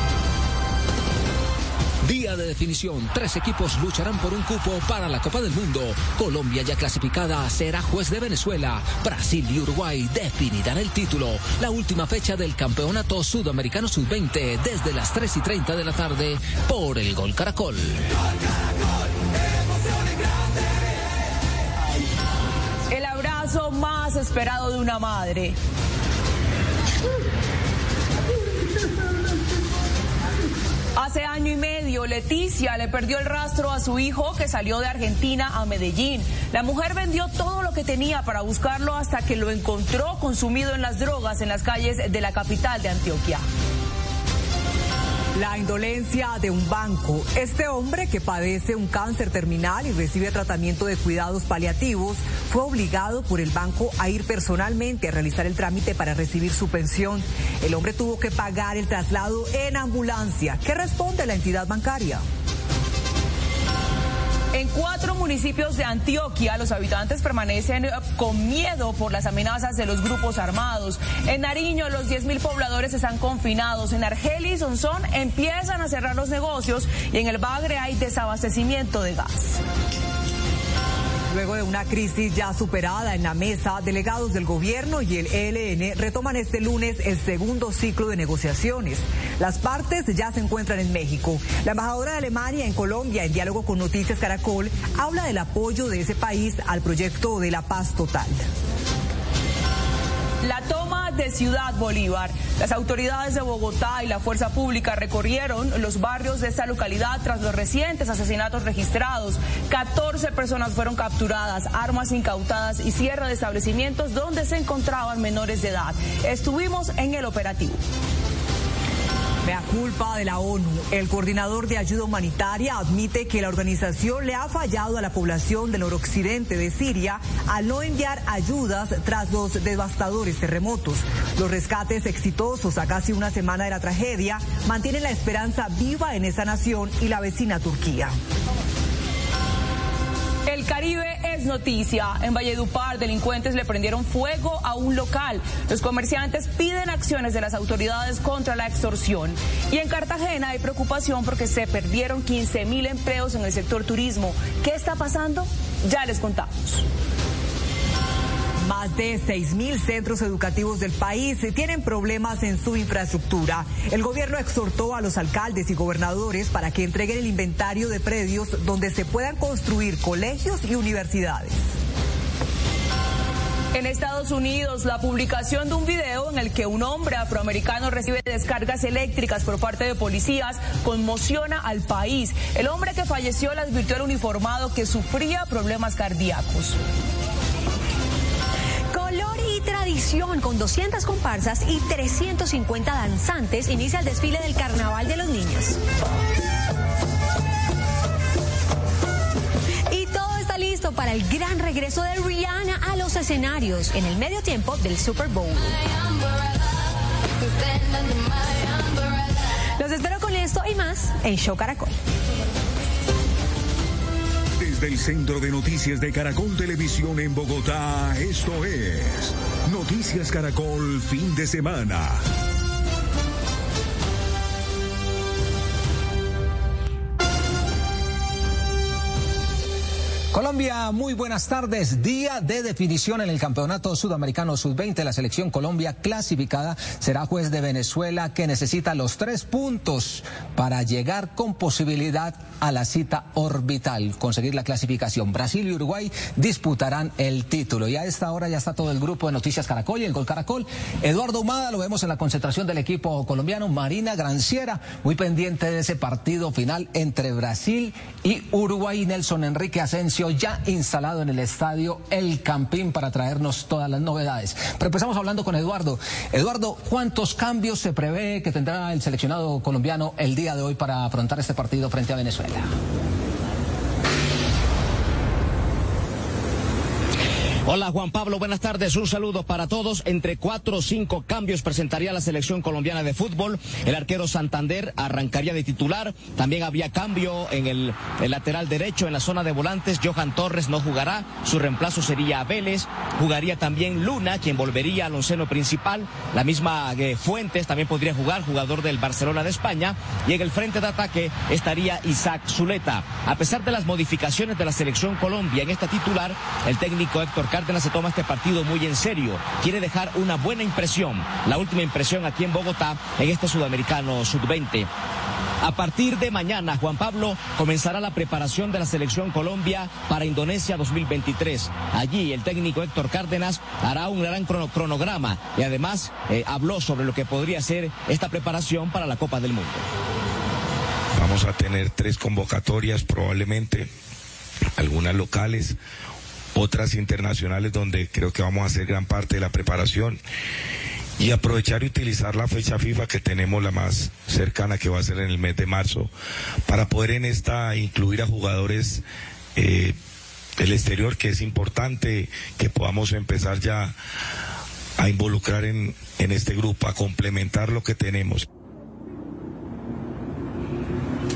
[SPEAKER 18] Día de definición. Tres equipos lucharán por un cupo para la Copa del Mundo. Colombia ya clasificada será juez de Venezuela. Brasil y Uruguay definirán el título. La última fecha del Campeonato Sudamericano Sub-20 desde las 3 y 30 de la tarde por el Gol Caracol.
[SPEAKER 19] El abrazo más esperado de una madre. Hace año y medio, Leticia le perdió el rastro a su hijo que salió de Argentina a Medellín. La mujer vendió todo lo que tenía para buscarlo hasta que lo encontró consumido en las drogas en las calles de la capital de Antioquia.
[SPEAKER 20] La indolencia de un banco. Este hombre que padece un cáncer terminal y recibe tratamiento de cuidados paliativos fue obligado por el banco a ir personalmente a realizar el trámite para recibir su pensión. El hombre tuvo que pagar el traslado en ambulancia. ¿Qué responde la entidad bancaria?
[SPEAKER 19] En cuatro municipios de Antioquia, los habitantes permanecen con miedo por las amenazas de los grupos armados. En Nariño, los 10.000 pobladores están confinados. En Argelia y Sonsón empiezan a cerrar los negocios y en el Bagre hay desabastecimiento de gas.
[SPEAKER 20] Luego de una crisis ya superada en la mesa, delegados del gobierno y el ELN retoman este lunes el segundo ciclo de negociaciones. Las partes ya se encuentran en México. La embajadora de Alemania en Colombia, en diálogo con Noticias Caracol, habla del apoyo de ese país al proyecto de la paz total.
[SPEAKER 19] La de Ciudad Bolívar. Las autoridades de Bogotá y la fuerza pública recorrieron los barrios de esta localidad tras los recientes asesinatos registrados. 14 personas fueron capturadas, armas incautadas y cierre de establecimientos donde se encontraban menores de edad. Estuvimos en el operativo.
[SPEAKER 20] Mea culpa de la ONU. El coordinador de ayuda humanitaria admite que la organización le ha fallado a la población del noroccidente de Siria al no enviar ayudas tras los devastadores terremotos. Los rescates exitosos a casi una semana de la tragedia mantienen la esperanza viva en esa nación y la vecina Turquía.
[SPEAKER 19] El Caribe noticia. En Valledupar, delincuentes le prendieron fuego a un local. Los comerciantes piden acciones de las autoridades contra la extorsión. Y en Cartagena hay preocupación porque se perdieron 15 mil empleos en el sector turismo. ¿Qué está pasando? Ya les contamos.
[SPEAKER 20] Más de 6.000 centros educativos del país tienen problemas en su infraestructura. El gobierno exhortó a los alcaldes y gobernadores para que entreguen el inventario de predios donde se puedan construir colegios y universidades.
[SPEAKER 19] En Estados Unidos, la publicación de un video en el que un hombre afroamericano recibe descargas eléctricas por parte de policías conmociona al país. El hombre que falleció le advirtió al uniformado que sufría problemas cardíacos.
[SPEAKER 21] Con 200 comparsas y 350 danzantes inicia el desfile del Carnaval de los Niños. Y todo está listo para el gran regreso de Rihanna a los escenarios en el medio tiempo del Super Bowl. Los espero con esto y más en Show Caracol.
[SPEAKER 22] Desde el Centro de Noticias de Caracol Televisión en Bogotá, esto es Noticias Caracol Fin de Semana.
[SPEAKER 23] Colombia, muy buenas tardes. Día de definición en el Campeonato Sudamericano Sub-20. La selección Colombia clasificada será juez de Venezuela que necesita los tres puntos para llegar con posibilidad a la cita orbital, conseguir la clasificación. Brasil y Uruguay disputarán el título. Y a esta hora ya está todo el grupo de Noticias Caracol y el Gol Caracol. Eduardo Humada lo vemos en la concentración del equipo colombiano. Marina Granciera, muy pendiente de ese partido final entre Brasil y Uruguay. Nelson Enrique Asensio ya instalado en el estadio El Campín para traernos todas las novedades. Pero empezamos hablando con Eduardo. Eduardo, ¿cuántos cambios se prevé que tendrá el seleccionado colombiano el día de hoy para afrontar este partido frente a Venezuela?
[SPEAKER 24] Hola Juan Pablo, buenas tardes. Un saludo para todos. Entre cuatro o cinco cambios presentaría la selección colombiana de fútbol. El arquero Santander arrancaría de titular. También habría cambio en el, el lateral derecho, en la zona de volantes. Johan Torres no jugará. Su reemplazo sería Vélez. Jugaría también Luna, quien volvería al onceno principal. La misma eh, Fuentes también podría jugar, jugador del Barcelona de España. Y en el frente de ataque estaría Isaac Zuleta. A pesar de las modificaciones de la selección Colombia en esta titular, el técnico Héctor Cárdenas se toma este partido muy en serio. Quiere dejar una buena impresión, la última impresión aquí en Bogotá en este sudamericano sub-20. A partir de mañana, Juan Pablo, comenzará la preparación de la selección Colombia para Indonesia 2023. Allí el técnico Héctor Cárdenas hará un gran cronograma y además eh, habló sobre lo que podría ser esta preparación para la Copa del Mundo.
[SPEAKER 25] Vamos a tener tres convocatorias probablemente, algunas locales, otras internacionales donde creo que vamos a hacer gran parte de la preparación y aprovechar y utilizar la fecha FIFA que tenemos la más cercana que va a ser en el mes de marzo para poder en esta incluir a jugadores eh, del exterior que es importante que podamos empezar ya a involucrar en, en este grupo, a complementar lo que tenemos.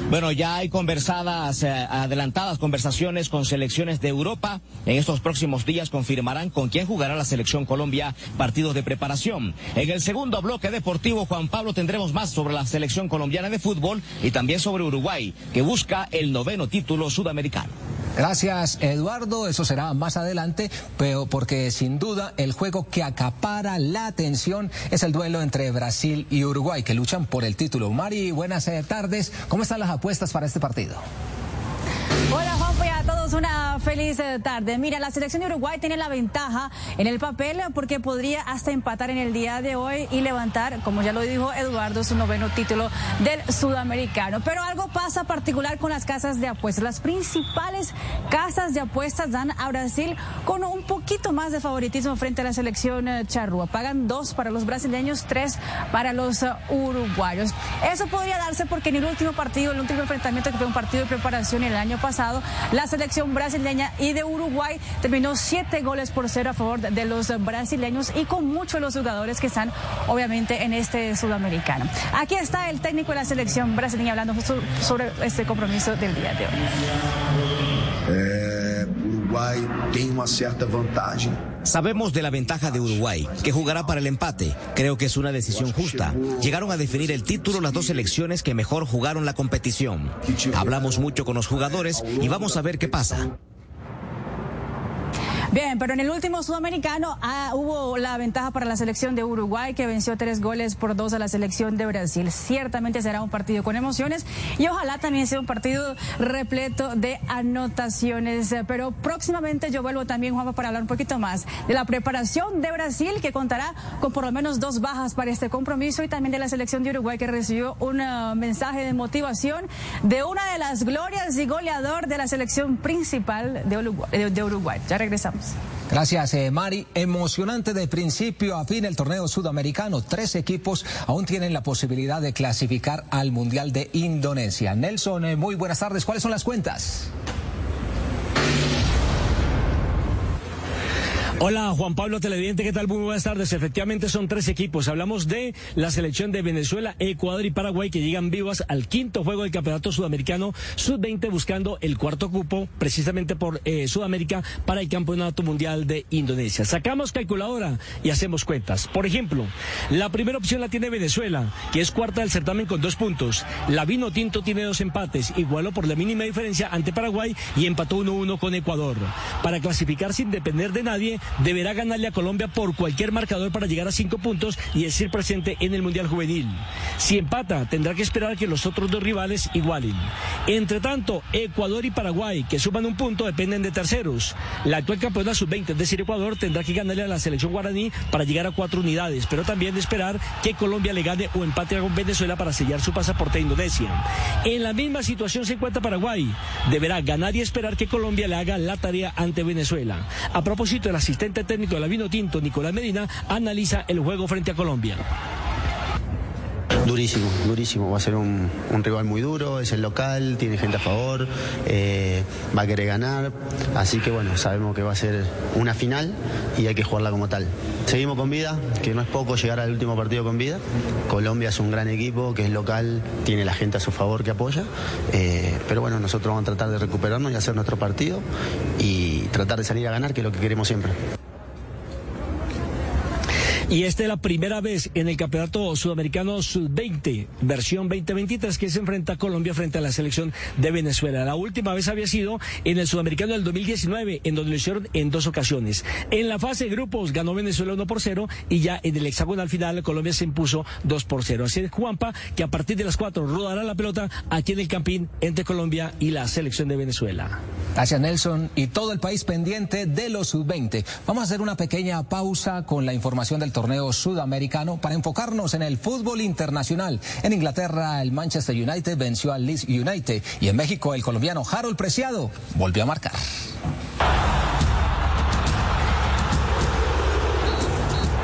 [SPEAKER 24] Bueno, ya hay conversadas, eh, adelantadas conversaciones con selecciones de Europa. En estos próximos días confirmarán con quién jugará la selección Colombia partidos de preparación. En el segundo bloque deportivo, Juan Pablo, tendremos más sobre la selección colombiana de fútbol y también sobre Uruguay, que busca el noveno título sudamericano.
[SPEAKER 23] Gracias, Eduardo. Eso será más adelante, pero porque sin duda el juego que acapara la atención es el duelo entre Brasil y Uruguay, que luchan por el título. Mari, buenas eh, tardes. ¿Cómo están las apuestas para este partido?
[SPEAKER 26] Hola Juanjo y a todos una feliz eh, tarde. Mira, la selección de Uruguay tiene la ventaja en el papel porque podría hasta empatar en el día de hoy y levantar, como ya lo dijo Eduardo, su noveno título del sudamericano. Pero algo pasa particular con las casas de apuestas. Las principales casas de apuestas dan a Brasil con un poquito más de favoritismo frente a la selección eh, charrúa. Pagan dos para los brasileños, tres para los eh, uruguayos. Eso podría darse porque en el último partido, el último enfrentamiento que fue un partido de preparación el año pasado, la selección brasileña y de Uruguay terminó siete goles por cero a favor de los brasileños y con muchos de los jugadores que están obviamente en este sudamericano. Aquí está el técnico de la selección brasileña hablando sobre este compromiso del día de hoy.
[SPEAKER 27] Uruguay tiene una cierta ventaja
[SPEAKER 24] Sabemos de la ventaja de Uruguay, que jugará para el empate. Creo que es una decisión justa. Llegaron a definir el título las dos selecciones que mejor jugaron la competición. Hablamos mucho con los jugadores y vamos a ver qué pasa.
[SPEAKER 26] Bien, pero en el último sudamericano ah, hubo la ventaja para la selección de Uruguay que venció tres goles por dos a la selección de Brasil. Ciertamente será un partido con emociones y ojalá también sea un partido repleto de anotaciones. Pero próximamente yo vuelvo también, Juanpa, para hablar un poquito más de la preparación de Brasil que contará con por lo menos dos bajas para este compromiso y también de la selección de Uruguay que recibió un ah, mensaje de motivación de una de las glorias y goleador de la selección principal de Uruguay. Ya regresamos.
[SPEAKER 23] Gracias, eh, Mari. Emocionante de principio a fin el torneo sudamericano. Tres equipos aún tienen la posibilidad de clasificar al Mundial de Indonesia. Nelson, eh, muy buenas tardes. ¿Cuáles son las cuentas?
[SPEAKER 28] Hola Juan Pablo Televidente, ¿qué tal? Muy buenas tardes. Efectivamente son tres equipos. Hablamos de la selección de Venezuela, Ecuador y Paraguay que llegan vivas al quinto juego del Campeonato Sudamericano Sub-20 buscando el cuarto cupo precisamente por eh, Sudamérica para el Campeonato Mundial de Indonesia. Sacamos calculadora y hacemos cuentas. Por ejemplo, la primera opción la tiene Venezuela, que es cuarta del certamen con dos puntos. La Vino Tinto tiene dos empates, igualó por la mínima diferencia ante Paraguay y empató 1-1 con Ecuador. Para clasificar sin depender de nadie, deberá ganarle a Colombia por cualquier marcador para llegar a cinco puntos y decir presente en el Mundial Juvenil. Si empata, tendrá que esperar que los otros dos rivales igualen. Entre tanto, Ecuador y Paraguay, que suman un punto, dependen de terceros. La actual campeona sub-20, es decir, Ecuador, tendrá que ganarle a la selección guaraní para llegar a cuatro unidades, pero también esperar que Colombia le gane o empate con Venezuela para sellar su pasaporte a Indonesia. En la misma situación se encuentra Paraguay. Deberá ganar y esperar que Colombia le haga la tarea ante Venezuela. A propósito de la asistente técnico de la Vino Tinto, Nicolás Medina, analiza el juego frente a Colombia.
[SPEAKER 29] Durísimo, durísimo. Va a ser un, rival muy duro, es el local, tiene gente a favor, eh, va a querer ganar. Así que bueno, sabemos que va a ser una final y hay que jugarla como tal. Seguimos con vida, que no es poco llegar al último partido con vida. Colombia es un gran equipo, que es local, tiene la gente a su favor que apoya. Eh, pero bueno, nosotros vamos a tratar de recuperarnos y hacer nuestro partido y tratar de salir a ganar, que es lo que queremos siempre.
[SPEAKER 28] Y esta es la primera vez en el Campeonato Sudamericano Sub-20, versión 2023, que se enfrenta a Colombia frente a la selección de Venezuela. La última vez había sido en el Sudamericano del 2019, en donde lo hicieron en dos ocasiones. En la fase de grupos ganó Venezuela 1 por 0 y ya en el hexagonal final Colombia se impuso 2 por 0. Así es Juanpa, que a partir de las 4 rodará la pelota aquí en el Campín entre Colombia y la selección de Venezuela.
[SPEAKER 23] Gracias Nelson y todo el país pendiente de los sub-20. Vamos a hacer una pequeña pausa con la información del torneo sudamericano para enfocarnos en el fútbol internacional. En Inglaterra el Manchester United venció al Leeds United y en México el colombiano Harold Preciado volvió a marcar.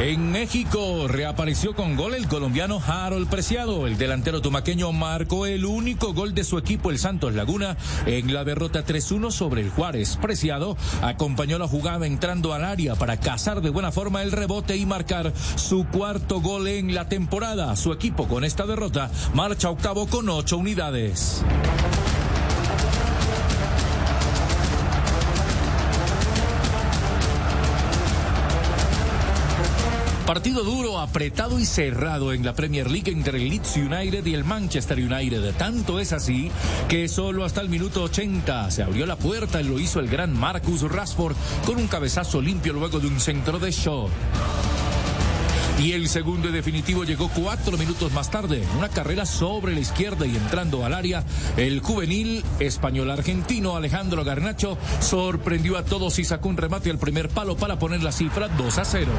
[SPEAKER 30] En México reapareció con gol el colombiano Harold Preciado. El delantero tumaqueño marcó el único gol de su equipo, el Santos Laguna, en la derrota 3-1 sobre el Juárez. Preciado acompañó la jugada entrando al área para cazar de buena forma el rebote y marcar su cuarto gol en la temporada. Su equipo con esta derrota marcha octavo con ocho unidades. Partido duro, apretado y cerrado en la Premier League entre el Leeds United y el Manchester United. Tanto es así que solo hasta el minuto 80 se abrió la puerta y lo hizo el gran Marcus Rashford con un cabezazo limpio luego de un centro de Shaw. Y el segundo y definitivo llegó cuatro minutos más tarde. Una carrera sobre la izquierda y entrando al área. El juvenil español argentino Alejandro Garnacho sorprendió a todos y sacó un remate al primer palo para poner la cifra 2 a 0.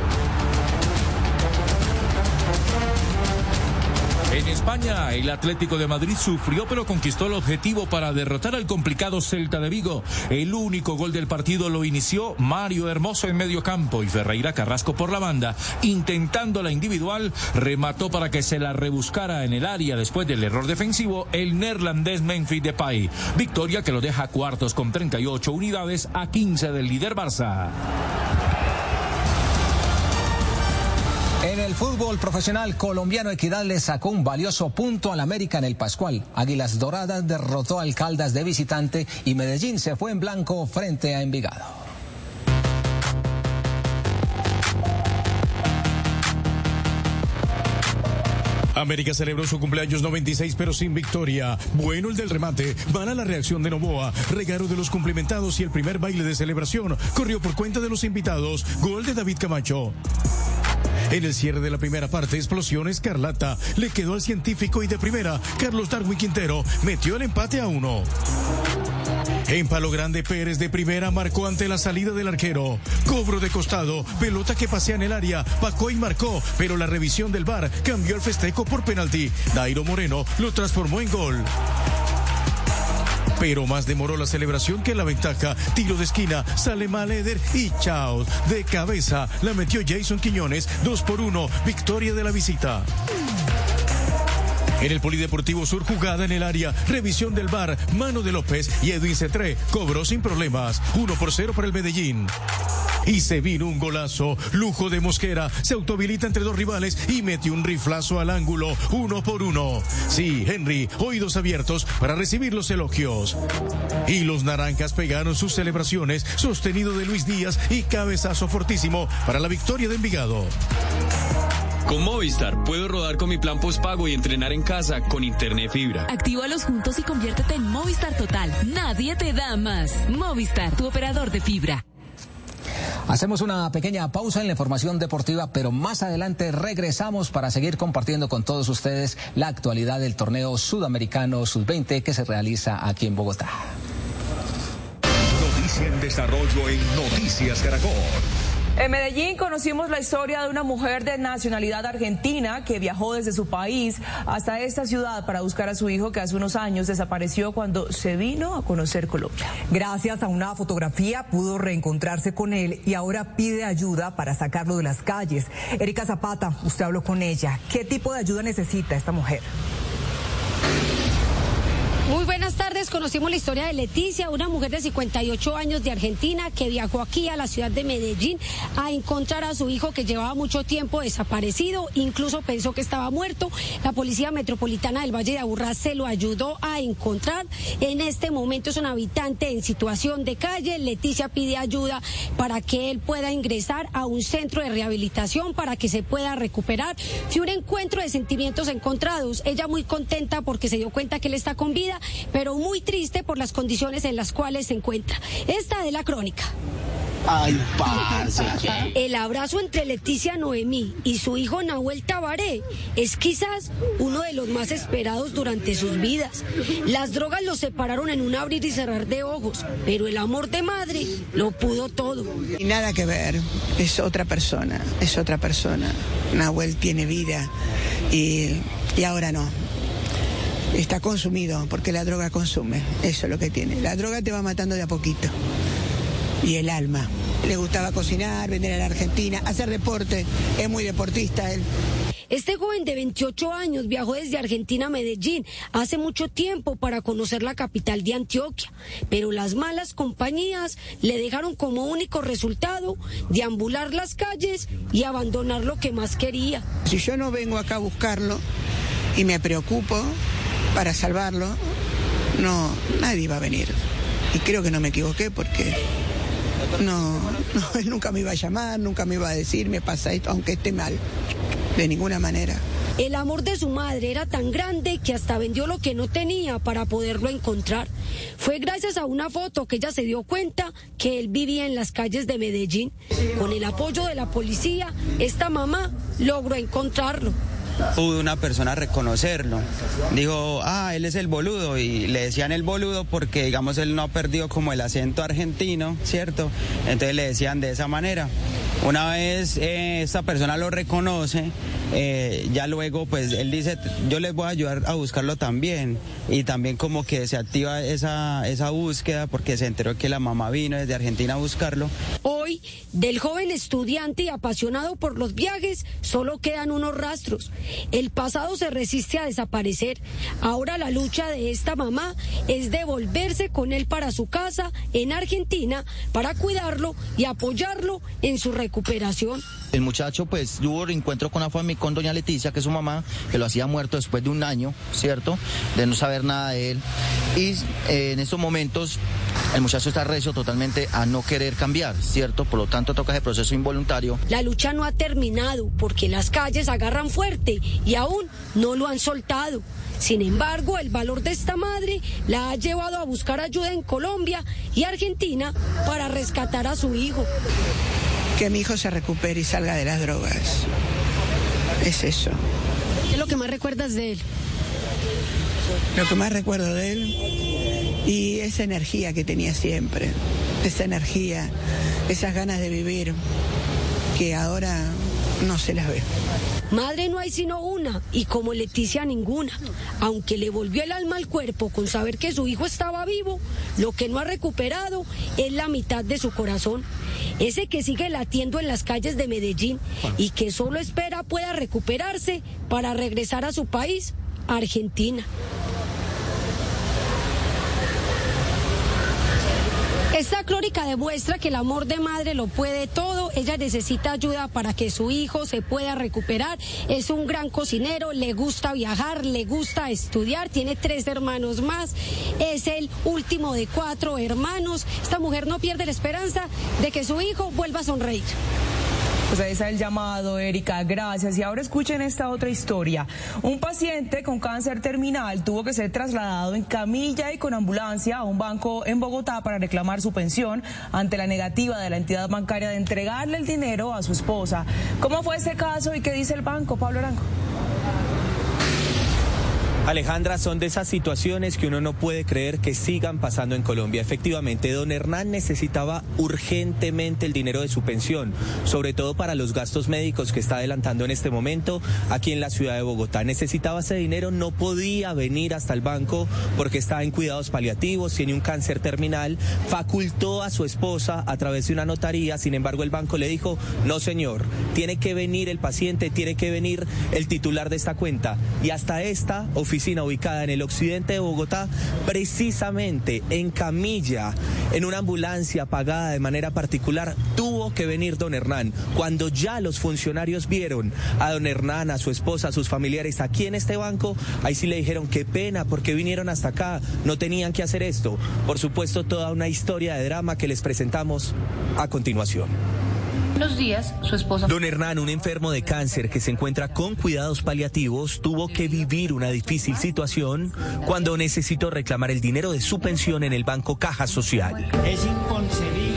[SPEAKER 30] En España, el Atlético de Madrid sufrió pero conquistó el objetivo para derrotar al complicado Celta de Vigo. El único gol del partido lo inició Mario Hermoso en medio campo y Ferreira Carrasco por la banda. Intentando la individual, remató para que se la rebuscara en el área después del error defensivo el neerlandés Memphis Depay. Victoria que lo deja cuartos con 38 unidades a 15 del líder Barça.
[SPEAKER 23] En el fútbol profesional colombiano, Equidad le sacó un valioso punto al América en el Pascual. Águilas Doradas derrotó a Caldas de visitante y Medellín se fue en blanco frente a Envigado.
[SPEAKER 10] América celebró su cumpleaños 96 pero sin victoria. Bueno el del remate, a la reacción de Novoa, regalo de los cumplimentados y el primer baile de celebración corrió por cuenta de los invitados. Gol de David Camacho. En el cierre de la primera parte, explosión escarlata. Le quedó al científico y de primera, Carlos Darwin Quintero metió el empate a uno. En Palo Grande, Pérez de primera marcó ante la salida del arquero. Cobro de costado, pelota que pasea en el área, Pacó y marcó, pero la revisión del VAR cambió el festejo por penalti. Dairo Moreno lo transformó en gol pero más demoró la celebración que la ventaja. Tiro de esquina, sale mal Eder y chao. De cabeza la metió Jason Quiñones, 2 por 1, victoria de la visita. En el Polideportivo Sur, jugada en el área, revisión del bar, mano de López y Edwin Cetré cobró sin problemas, 1 por 0 para el Medellín. Y se vino un golazo. Lujo de Mosquera. Se autohabilita entre dos rivales y metió un riflazo al ángulo. Uno por uno. Sí, Henry, oídos abiertos para recibir los elogios. Y los naranjas pegaron sus celebraciones. Sostenido de Luis Díaz y cabezazo fortísimo para la victoria de Envigado.
[SPEAKER 31] Con Movistar puedo rodar con mi plan postpago y entrenar en casa con internet fibra.
[SPEAKER 32] Actívalos juntos y conviértete en Movistar Total. Nadie te da más. Movistar, tu operador de fibra.
[SPEAKER 23] Hacemos una pequeña pausa en la información deportiva, pero más adelante regresamos para seguir compartiendo con todos ustedes la actualidad del torneo sudamericano sub-20 que se realiza aquí en Bogotá.
[SPEAKER 22] Noticia en desarrollo en Noticias Caracol.
[SPEAKER 19] En Medellín conocimos la historia de una mujer de nacionalidad argentina que viajó desde su país hasta esta ciudad para buscar a su hijo que hace unos años desapareció cuando se vino a conocer Colombia.
[SPEAKER 20] Gracias a una fotografía pudo reencontrarse con él y ahora pide ayuda para sacarlo de las calles. Erika Zapata, usted habló con ella. ¿Qué tipo de ayuda necesita esta mujer?
[SPEAKER 33] Muy buenas tardes. Conocimos la historia de Leticia, una mujer de 58 años de Argentina que viajó aquí a la ciudad de Medellín a encontrar a su hijo que llevaba mucho tiempo desaparecido. Incluso pensó que estaba muerto. La Policía Metropolitana del Valle de Aburrá se lo ayudó a encontrar. En este momento es un habitante en situación de calle. Leticia pide ayuda para que él pueda ingresar a un centro de rehabilitación para que se pueda recuperar. Fue un encuentro de sentimientos encontrados. Ella muy contenta porque se dio cuenta que él está con vida pero muy triste por las condiciones en las cuales se encuentra. Esta es la crónica.
[SPEAKER 34] Ay, parce.
[SPEAKER 33] El abrazo entre Leticia Noemí y su hijo Nahuel Tabaré es quizás uno de los más esperados durante sus vidas. Las drogas los separaron en un abrir y cerrar de ojos, pero el amor de madre lo pudo todo.
[SPEAKER 35] Y nada que ver, es otra persona, es otra persona. Nahuel tiene vida y, y ahora no está consumido, porque la droga consume, eso es lo que tiene. La droga te va matando de a poquito. Y el alma. Le gustaba cocinar, vender en la Argentina, hacer deporte, es muy deportista él.
[SPEAKER 33] Este joven de 28 años viajó desde Argentina a Medellín hace mucho tiempo para conocer la capital de Antioquia, pero las malas compañías le dejaron como único resultado deambular las calles y abandonar lo que más quería.
[SPEAKER 35] Si yo no vengo acá a buscarlo y me preocupo, para salvarlo, no, nadie iba a venir. Y creo que no me equivoqué porque no, no, él nunca me iba a llamar, nunca me iba a decir, me pasa esto, aunque esté mal, de ninguna manera.
[SPEAKER 33] El amor de su madre era tan grande que hasta vendió lo que no tenía para poderlo encontrar. Fue gracias a una foto que ella se dio cuenta que él vivía en las calles de Medellín. Con el apoyo de la policía, esta mamá logró encontrarlo
[SPEAKER 36] pudo una persona reconocerlo. Dijo, ah, él es el boludo y le decían el boludo porque, digamos, él no ha perdido como el acento argentino, ¿cierto? Entonces le decían de esa manera. Una vez eh, esta persona lo reconoce, eh, ya luego pues él dice, yo les voy a ayudar a buscarlo también. Y también como que se activa esa, esa búsqueda porque se enteró que la mamá vino desde Argentina a buscarlo.
[SPEAKER 33] Hoy, del joven estudiante y apasionado por los viajes, solo quedan unos rastros. El pasado se resiste a desaparecer. Ahora la lucha de esta mamá es devolverse con él para su casa en Argentina para cuidarlo y apoyarlo en su recuperación.
[SPEAKER 24] El muchacho pues tuvo reencuentro con la familia, con doña Leticia, que es su mamá, que lo hacía muerto después de un año, ¿cierto? De no saber nada de él. Y eh, en estos momentos el muchacho está recio totalmente a no querer cambiar, ¿cierto? Por lo tanto toca ese proceso involuntario.
[SPEAKER 33] La lucha no ha terminado porque las calles agarran fuerte y aún no lo han soltado. Sin embargo, el valor de esta madre la ha llevado a buscar ayuda en Colombia y Argentina para rescatar a su hijo
[SPEAKER 35] que mi hijo se recupere y salga de las drogas. Es eso.
[SPEAKER 33] ¿Qué es lo que más recuerdas de él?
[SPEAKER 35] Lo que más recuerdo de él y esa energía que tenía siempre, esa energía, esas ganas de vivir que ahora no se las ve.
[SPEAKER 33] Madre no hay sino una y como Leticia ninguna. Aunque le volvió el alma al cuerpo con saber que su hijo estaba vivo, lo que no ha recuperado es la mitad de su corazón. Ese que sigue latiendo en las calles de Medellín y que solo espera pueda recuperarse para regresar a su país, Argentina. Esta crónica demuestra que el amor de madre lo puede todo. Ella necesita ayuda para que su hijo se pueda recuperar. Es un gran cocinero, le gusta viajar, le gusta estudiar, tiene tres hermanos más. Es el último de cuatro hermanos. Esta mujer no pierde la esperanza de que su hijo vuelva a sonreír.
[SPEAKER 19] Pues ahí el llamado, Erika, gracias. Y ahora escuchen esta otra historia. Un paciente con cáncer terminal tuvo que ser trasladado en camilla y con ambulancia a un banco en Bogotá para reclamar su pensión ante la negativa de la entidad bancaria de entregarle el dinero a su esposa. ¿Cómo fue ese caso y qué dice el banco, Pablo Arango?
[SPEAKER 37] Alejandra, son de esas situaciones que uno no puede creer que sigan pasando en Colombia. Efectivamente, don Hernán necesitaba urgentemente el dinero de su pensión, sobre todo para los gastos médicos que está adelantando en este momento aquí en la ciudad de Bogotá. Necesitaba ese dinero, no podía venir hasta el banco porque estaba en cuidados paliativos, tiene un cáncer terminal, facultó a su esposa a través de una notaría, sin embargo el banco le dijo, no señor, tiene que venir el paciente, tiene que venir el titular de esta cuenta. Y hasta esta oficina ubicada en el occidente de Bogotá, precisamente en camilla, en una ambulancia pagada de manera particular, tuvo que venir don Hernán. Cuando ya los funcionarios vieron a don Hernán, a su esposa, a sus familiares aquí en este banco, ahí sí le dijeron qué pena, porque vinieron hasta acá, no tenían que hacer esto. Por supuesto, toda una historia de drama que les presentamos a continuación
[SPEAKER 38] Días, su esposa.
[SPEAKER 37] Don Hernán, un enfermo de cáncer que se encuentra con cuidados paliativos, tuvo que vivir una difícil situación cuando necesitó reclamar el dinero de su pensión en el Banco Caja Social.
[SPEAKER 39] Es inconcebible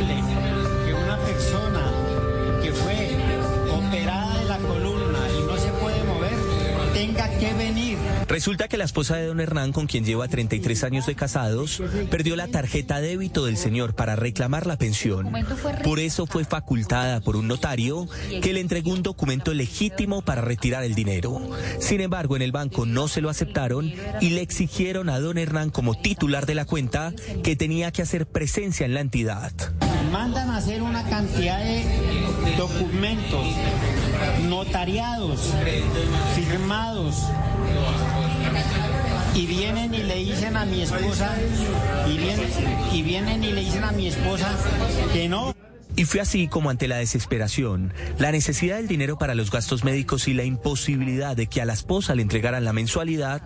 [SPEAKER 37] Resulta que la esposa de don Hernán, con quien lleva 33 años de casados, perdió la tarjeta débito del señor para reclamar la pensión. Por eso fue facultada por un notario que le entregó un documento legítimo para retirar el dinero. Sin embargo, en el banco no se lo aceptaron y le exigieron a don Hernán como titular de la cuenta que tenía que hacer presencia en la entidad.
[SPEAKER 39] Mandan a hacer una cantidad de documentos notariados, firmados, y vienen y le dicen a mi esposa, y vienen, y vienen y le dicen a mi esposa que no.
[SPEAKER 37] Y fue así como ante la desesperación, la necesidad del dinero para los gastos médicos y la imposibilidad de que a la esposa le entregaran la mensualidad,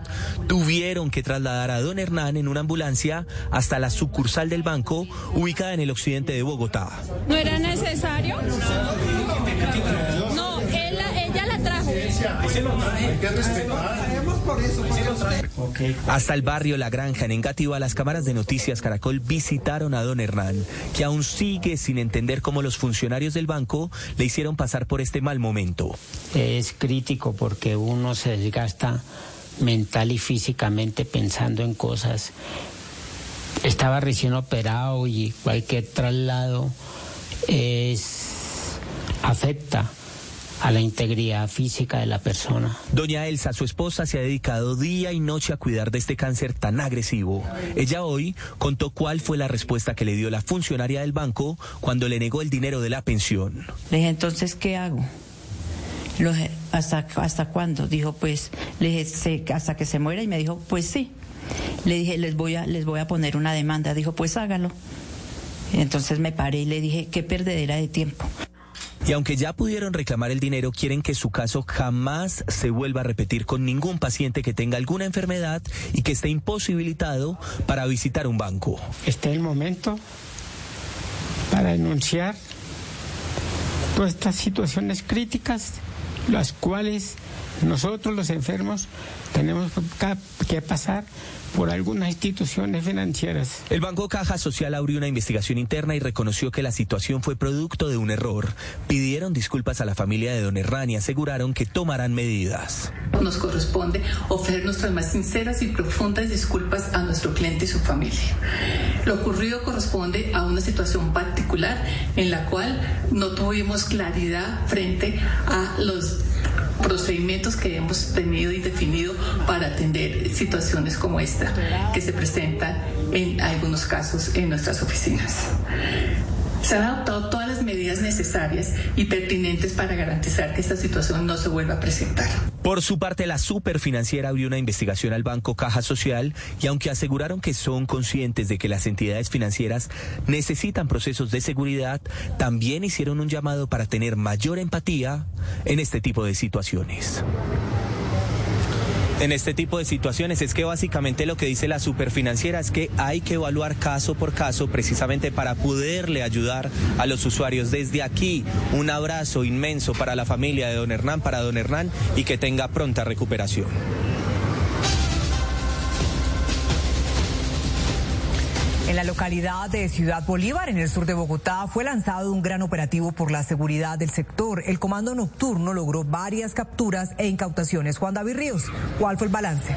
[SPEAKER 37] tuvieron que trasladar a don Hernán en una ambulancia hasta la sucursal del banco ubicada en el occidente de Bogotá.
[SPEAKER 40] ¿No era necesario?
[SPEAKER 37] Hasta el barrio La Granja, en Engativá, las cámaras de noticias Caracol visitaron a don Hernán, que aún sigue sin entender cómo los funcionarios del banco le hicieron pasar por este mal momento.
[SPEAKER 41] Es crítico porque uno se desgasta mental y físicamente pensando en cosas. Estaba recién operado y cualquier traslado es afecta a la integridad física de la persona.
[SPEAKER 37] Doña Elsa, su esposa, se ha dedicado día y noche a cuidar de este cáncer tan agresivo. Ella hoy contó cuál fue la respuesta que le dio la funcionaria del banco cuando le negó el dinero de la pensión.
[SPEAKER 42] Le dije, entonces, ¿qué hago? ¿hasta, ¿Hasta cuándo? Dijo, pues, le dije, "Sí, hasta que se muera y me dijo, pues sí. Le dije, les voy a, les voy a poner una demanda. Dijo, pues hágalo. Entonces me paré y le dije, qué perdedera de tiempo.
[SPEAKER 37] Y aunque ya pudieron reclamar el dinero, quieren que su caso jamás se vuelva a repetir con ningún paciente que tenga alguna enfermedad y que esté imposibilitado para visitar un banco.
[SPEAKER 39] Este es el momento para denunciar todas estas situaciones críticas, las cuales nosotros los enfermos tenemos que pasar por algunas instituciones financieras.
[SPEAKER 37] El Banco Caja Social abrió una investigación interna y reconoció que la situación fue producto de un error. Pidieron disculpas a la familia de Don Hernán y aseguraron que tomarán medidas.
[SPEAKER 38] Nos corresponde ofrecer nuestras más sinceras y profundas disculpas a nuestro cliente y su familia. Lo ocurrido corresponde a una situación particular en la cual no tuvimos claridad frente a los procedimientos que hemos tenido y definido para atender situaciones como esta que se presentan en algunos casos en nuestras oficinas. Se han adoptado todas medidas necesarias y pertinentes para garantizar que esta situación no se vuelva a presentar.
[SPEAKER 37] Por su parte, la superfinanciera abrió una investigación al Banco Caja Social y aunque aseguraron que son conscientes de que las entidades financieras necesitan procesos de seguridad, también hicieron un llamado para tener mayor empatía en este tipo de situaciones en este tipo de situaciones es que básicamente lo que dice la superfinanciera es que hay que evaluar caso por caso precisamente para poderle ayudar a los usuarios. Desde aquí, un abrazo inmenso para la familia de don Hernán, para don Hernán y que tenga pronta recuperación.
[SPEAKER 20] En la localidad de Ciudad Bolívar, en el sur de Bogotá, fue lanzado un gran operativo por la seguridad del sector. El comando nocturno logró varias capturas e incautaciones. Juan David Ríos, ¿cuál fue el balance?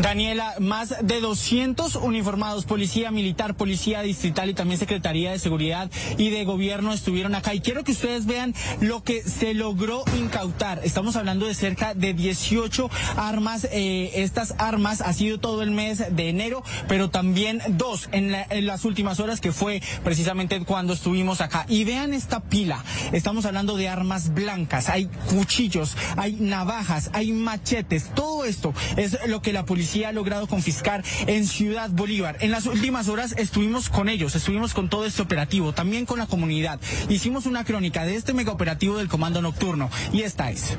[SPEAKER 43] Daniela, más de 200 uniformados, policía militar, policía distrital y también Secretaría de Seguridad y de Gobierno estuvieron acá. Y quiero que ustedes vean lo que se logró incautar. Estamos hablando de cerca de 18 armas. Eh, estas armas ha sido todo el mes de enero, pero también dos en, en las últimas horas, que fue precisamente cuando estuvimos acá. Y vean esta pila. Estamos hablando de armas blancas. Hay cuchillos, hay navajas, hay machetes. Todo esto es lo que la policía ha logrado confiscar en Ciudad Bolívar. En las últimas horas estuvimos con ellos, estuvimos con todo este operativo, también con la comunidad. Hicimos una crónica de este mega operativo del Comando Nocturno y esta es.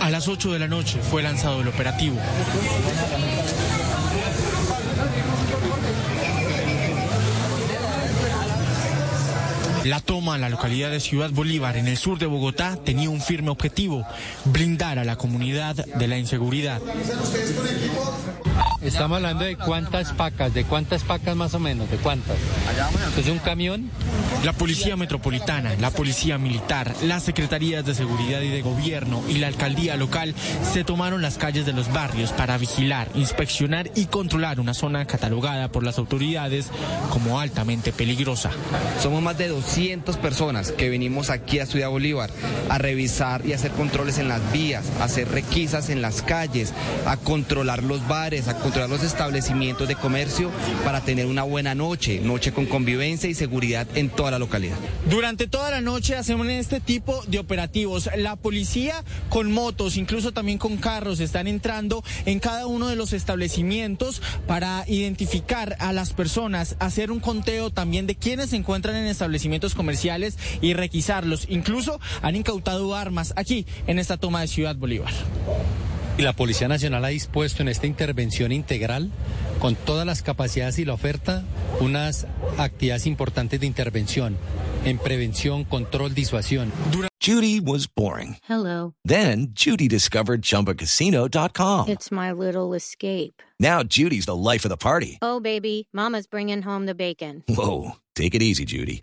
[SPEAKER 43] A las 8 de la noche fue lanzado el operativo. La toma a la localidad de Ciudad Bolívar, en el sur de Bogotá, tenía un firme objetivo, blindar a la comunidad de la inseguridad.
[SPEAKER 44] Estamos hablando de cuántas pacas, de cuántas pacas más o menos, de cuántas. ¿Es un camión?
[SPEAKER 43] La Policía Metropolitana, la Policía Militar, las Secretarías de Seguridad y de Gobierno y la Alcaldía Local se tomaron las calles de los barrios para vigilar, inspeccionar y controlar una zona catalogada por las autoridades como altamente peligrosa.
[SPEAKER 45] Somos más de 200 personas que venimos aquí a Ciudad Bolívar a revisar y hacer controles en las vías, a hacer requisas en las calles, a controlar los bares, a controlar los establecimientos de comercio para tener una buena noche, noche con convivencia y seguridad en toda la localidad.
[SPEAKER 43] Durante toda la noche hacemos este tipo de operativos. La policía con motos, incluso también con carros, están entrando en cada uno de los establecimientos para identificar a las personas, hacer un conteo también de quienes se encuentran en establecimientos comerciales y requisarlos. Incluso han incautado armas aquí en esta toma de Ciudad Bolívar.
[SPEAKER 44] Y la Policía Nacional ha dispuesto en esta intervención integral, con todas las capacidades y la oferta, unas actividades importantes de intervención en prevención, control, disuasión.
[SPEAKER 14] Judy was boring.
[SPEAKER 46] Hello.
[SPEAKER 14] Then Judy discovered ChumbaCasino.com.
[SPEAKER 46] It's my little escape.
[SPEAKER 14] Now Judy's the life of the party.
[SPEAKER 46] Oh, baby, Mama's bringing home the bacon.
[SPEAKER 14] Whoa, take it easy, Judy.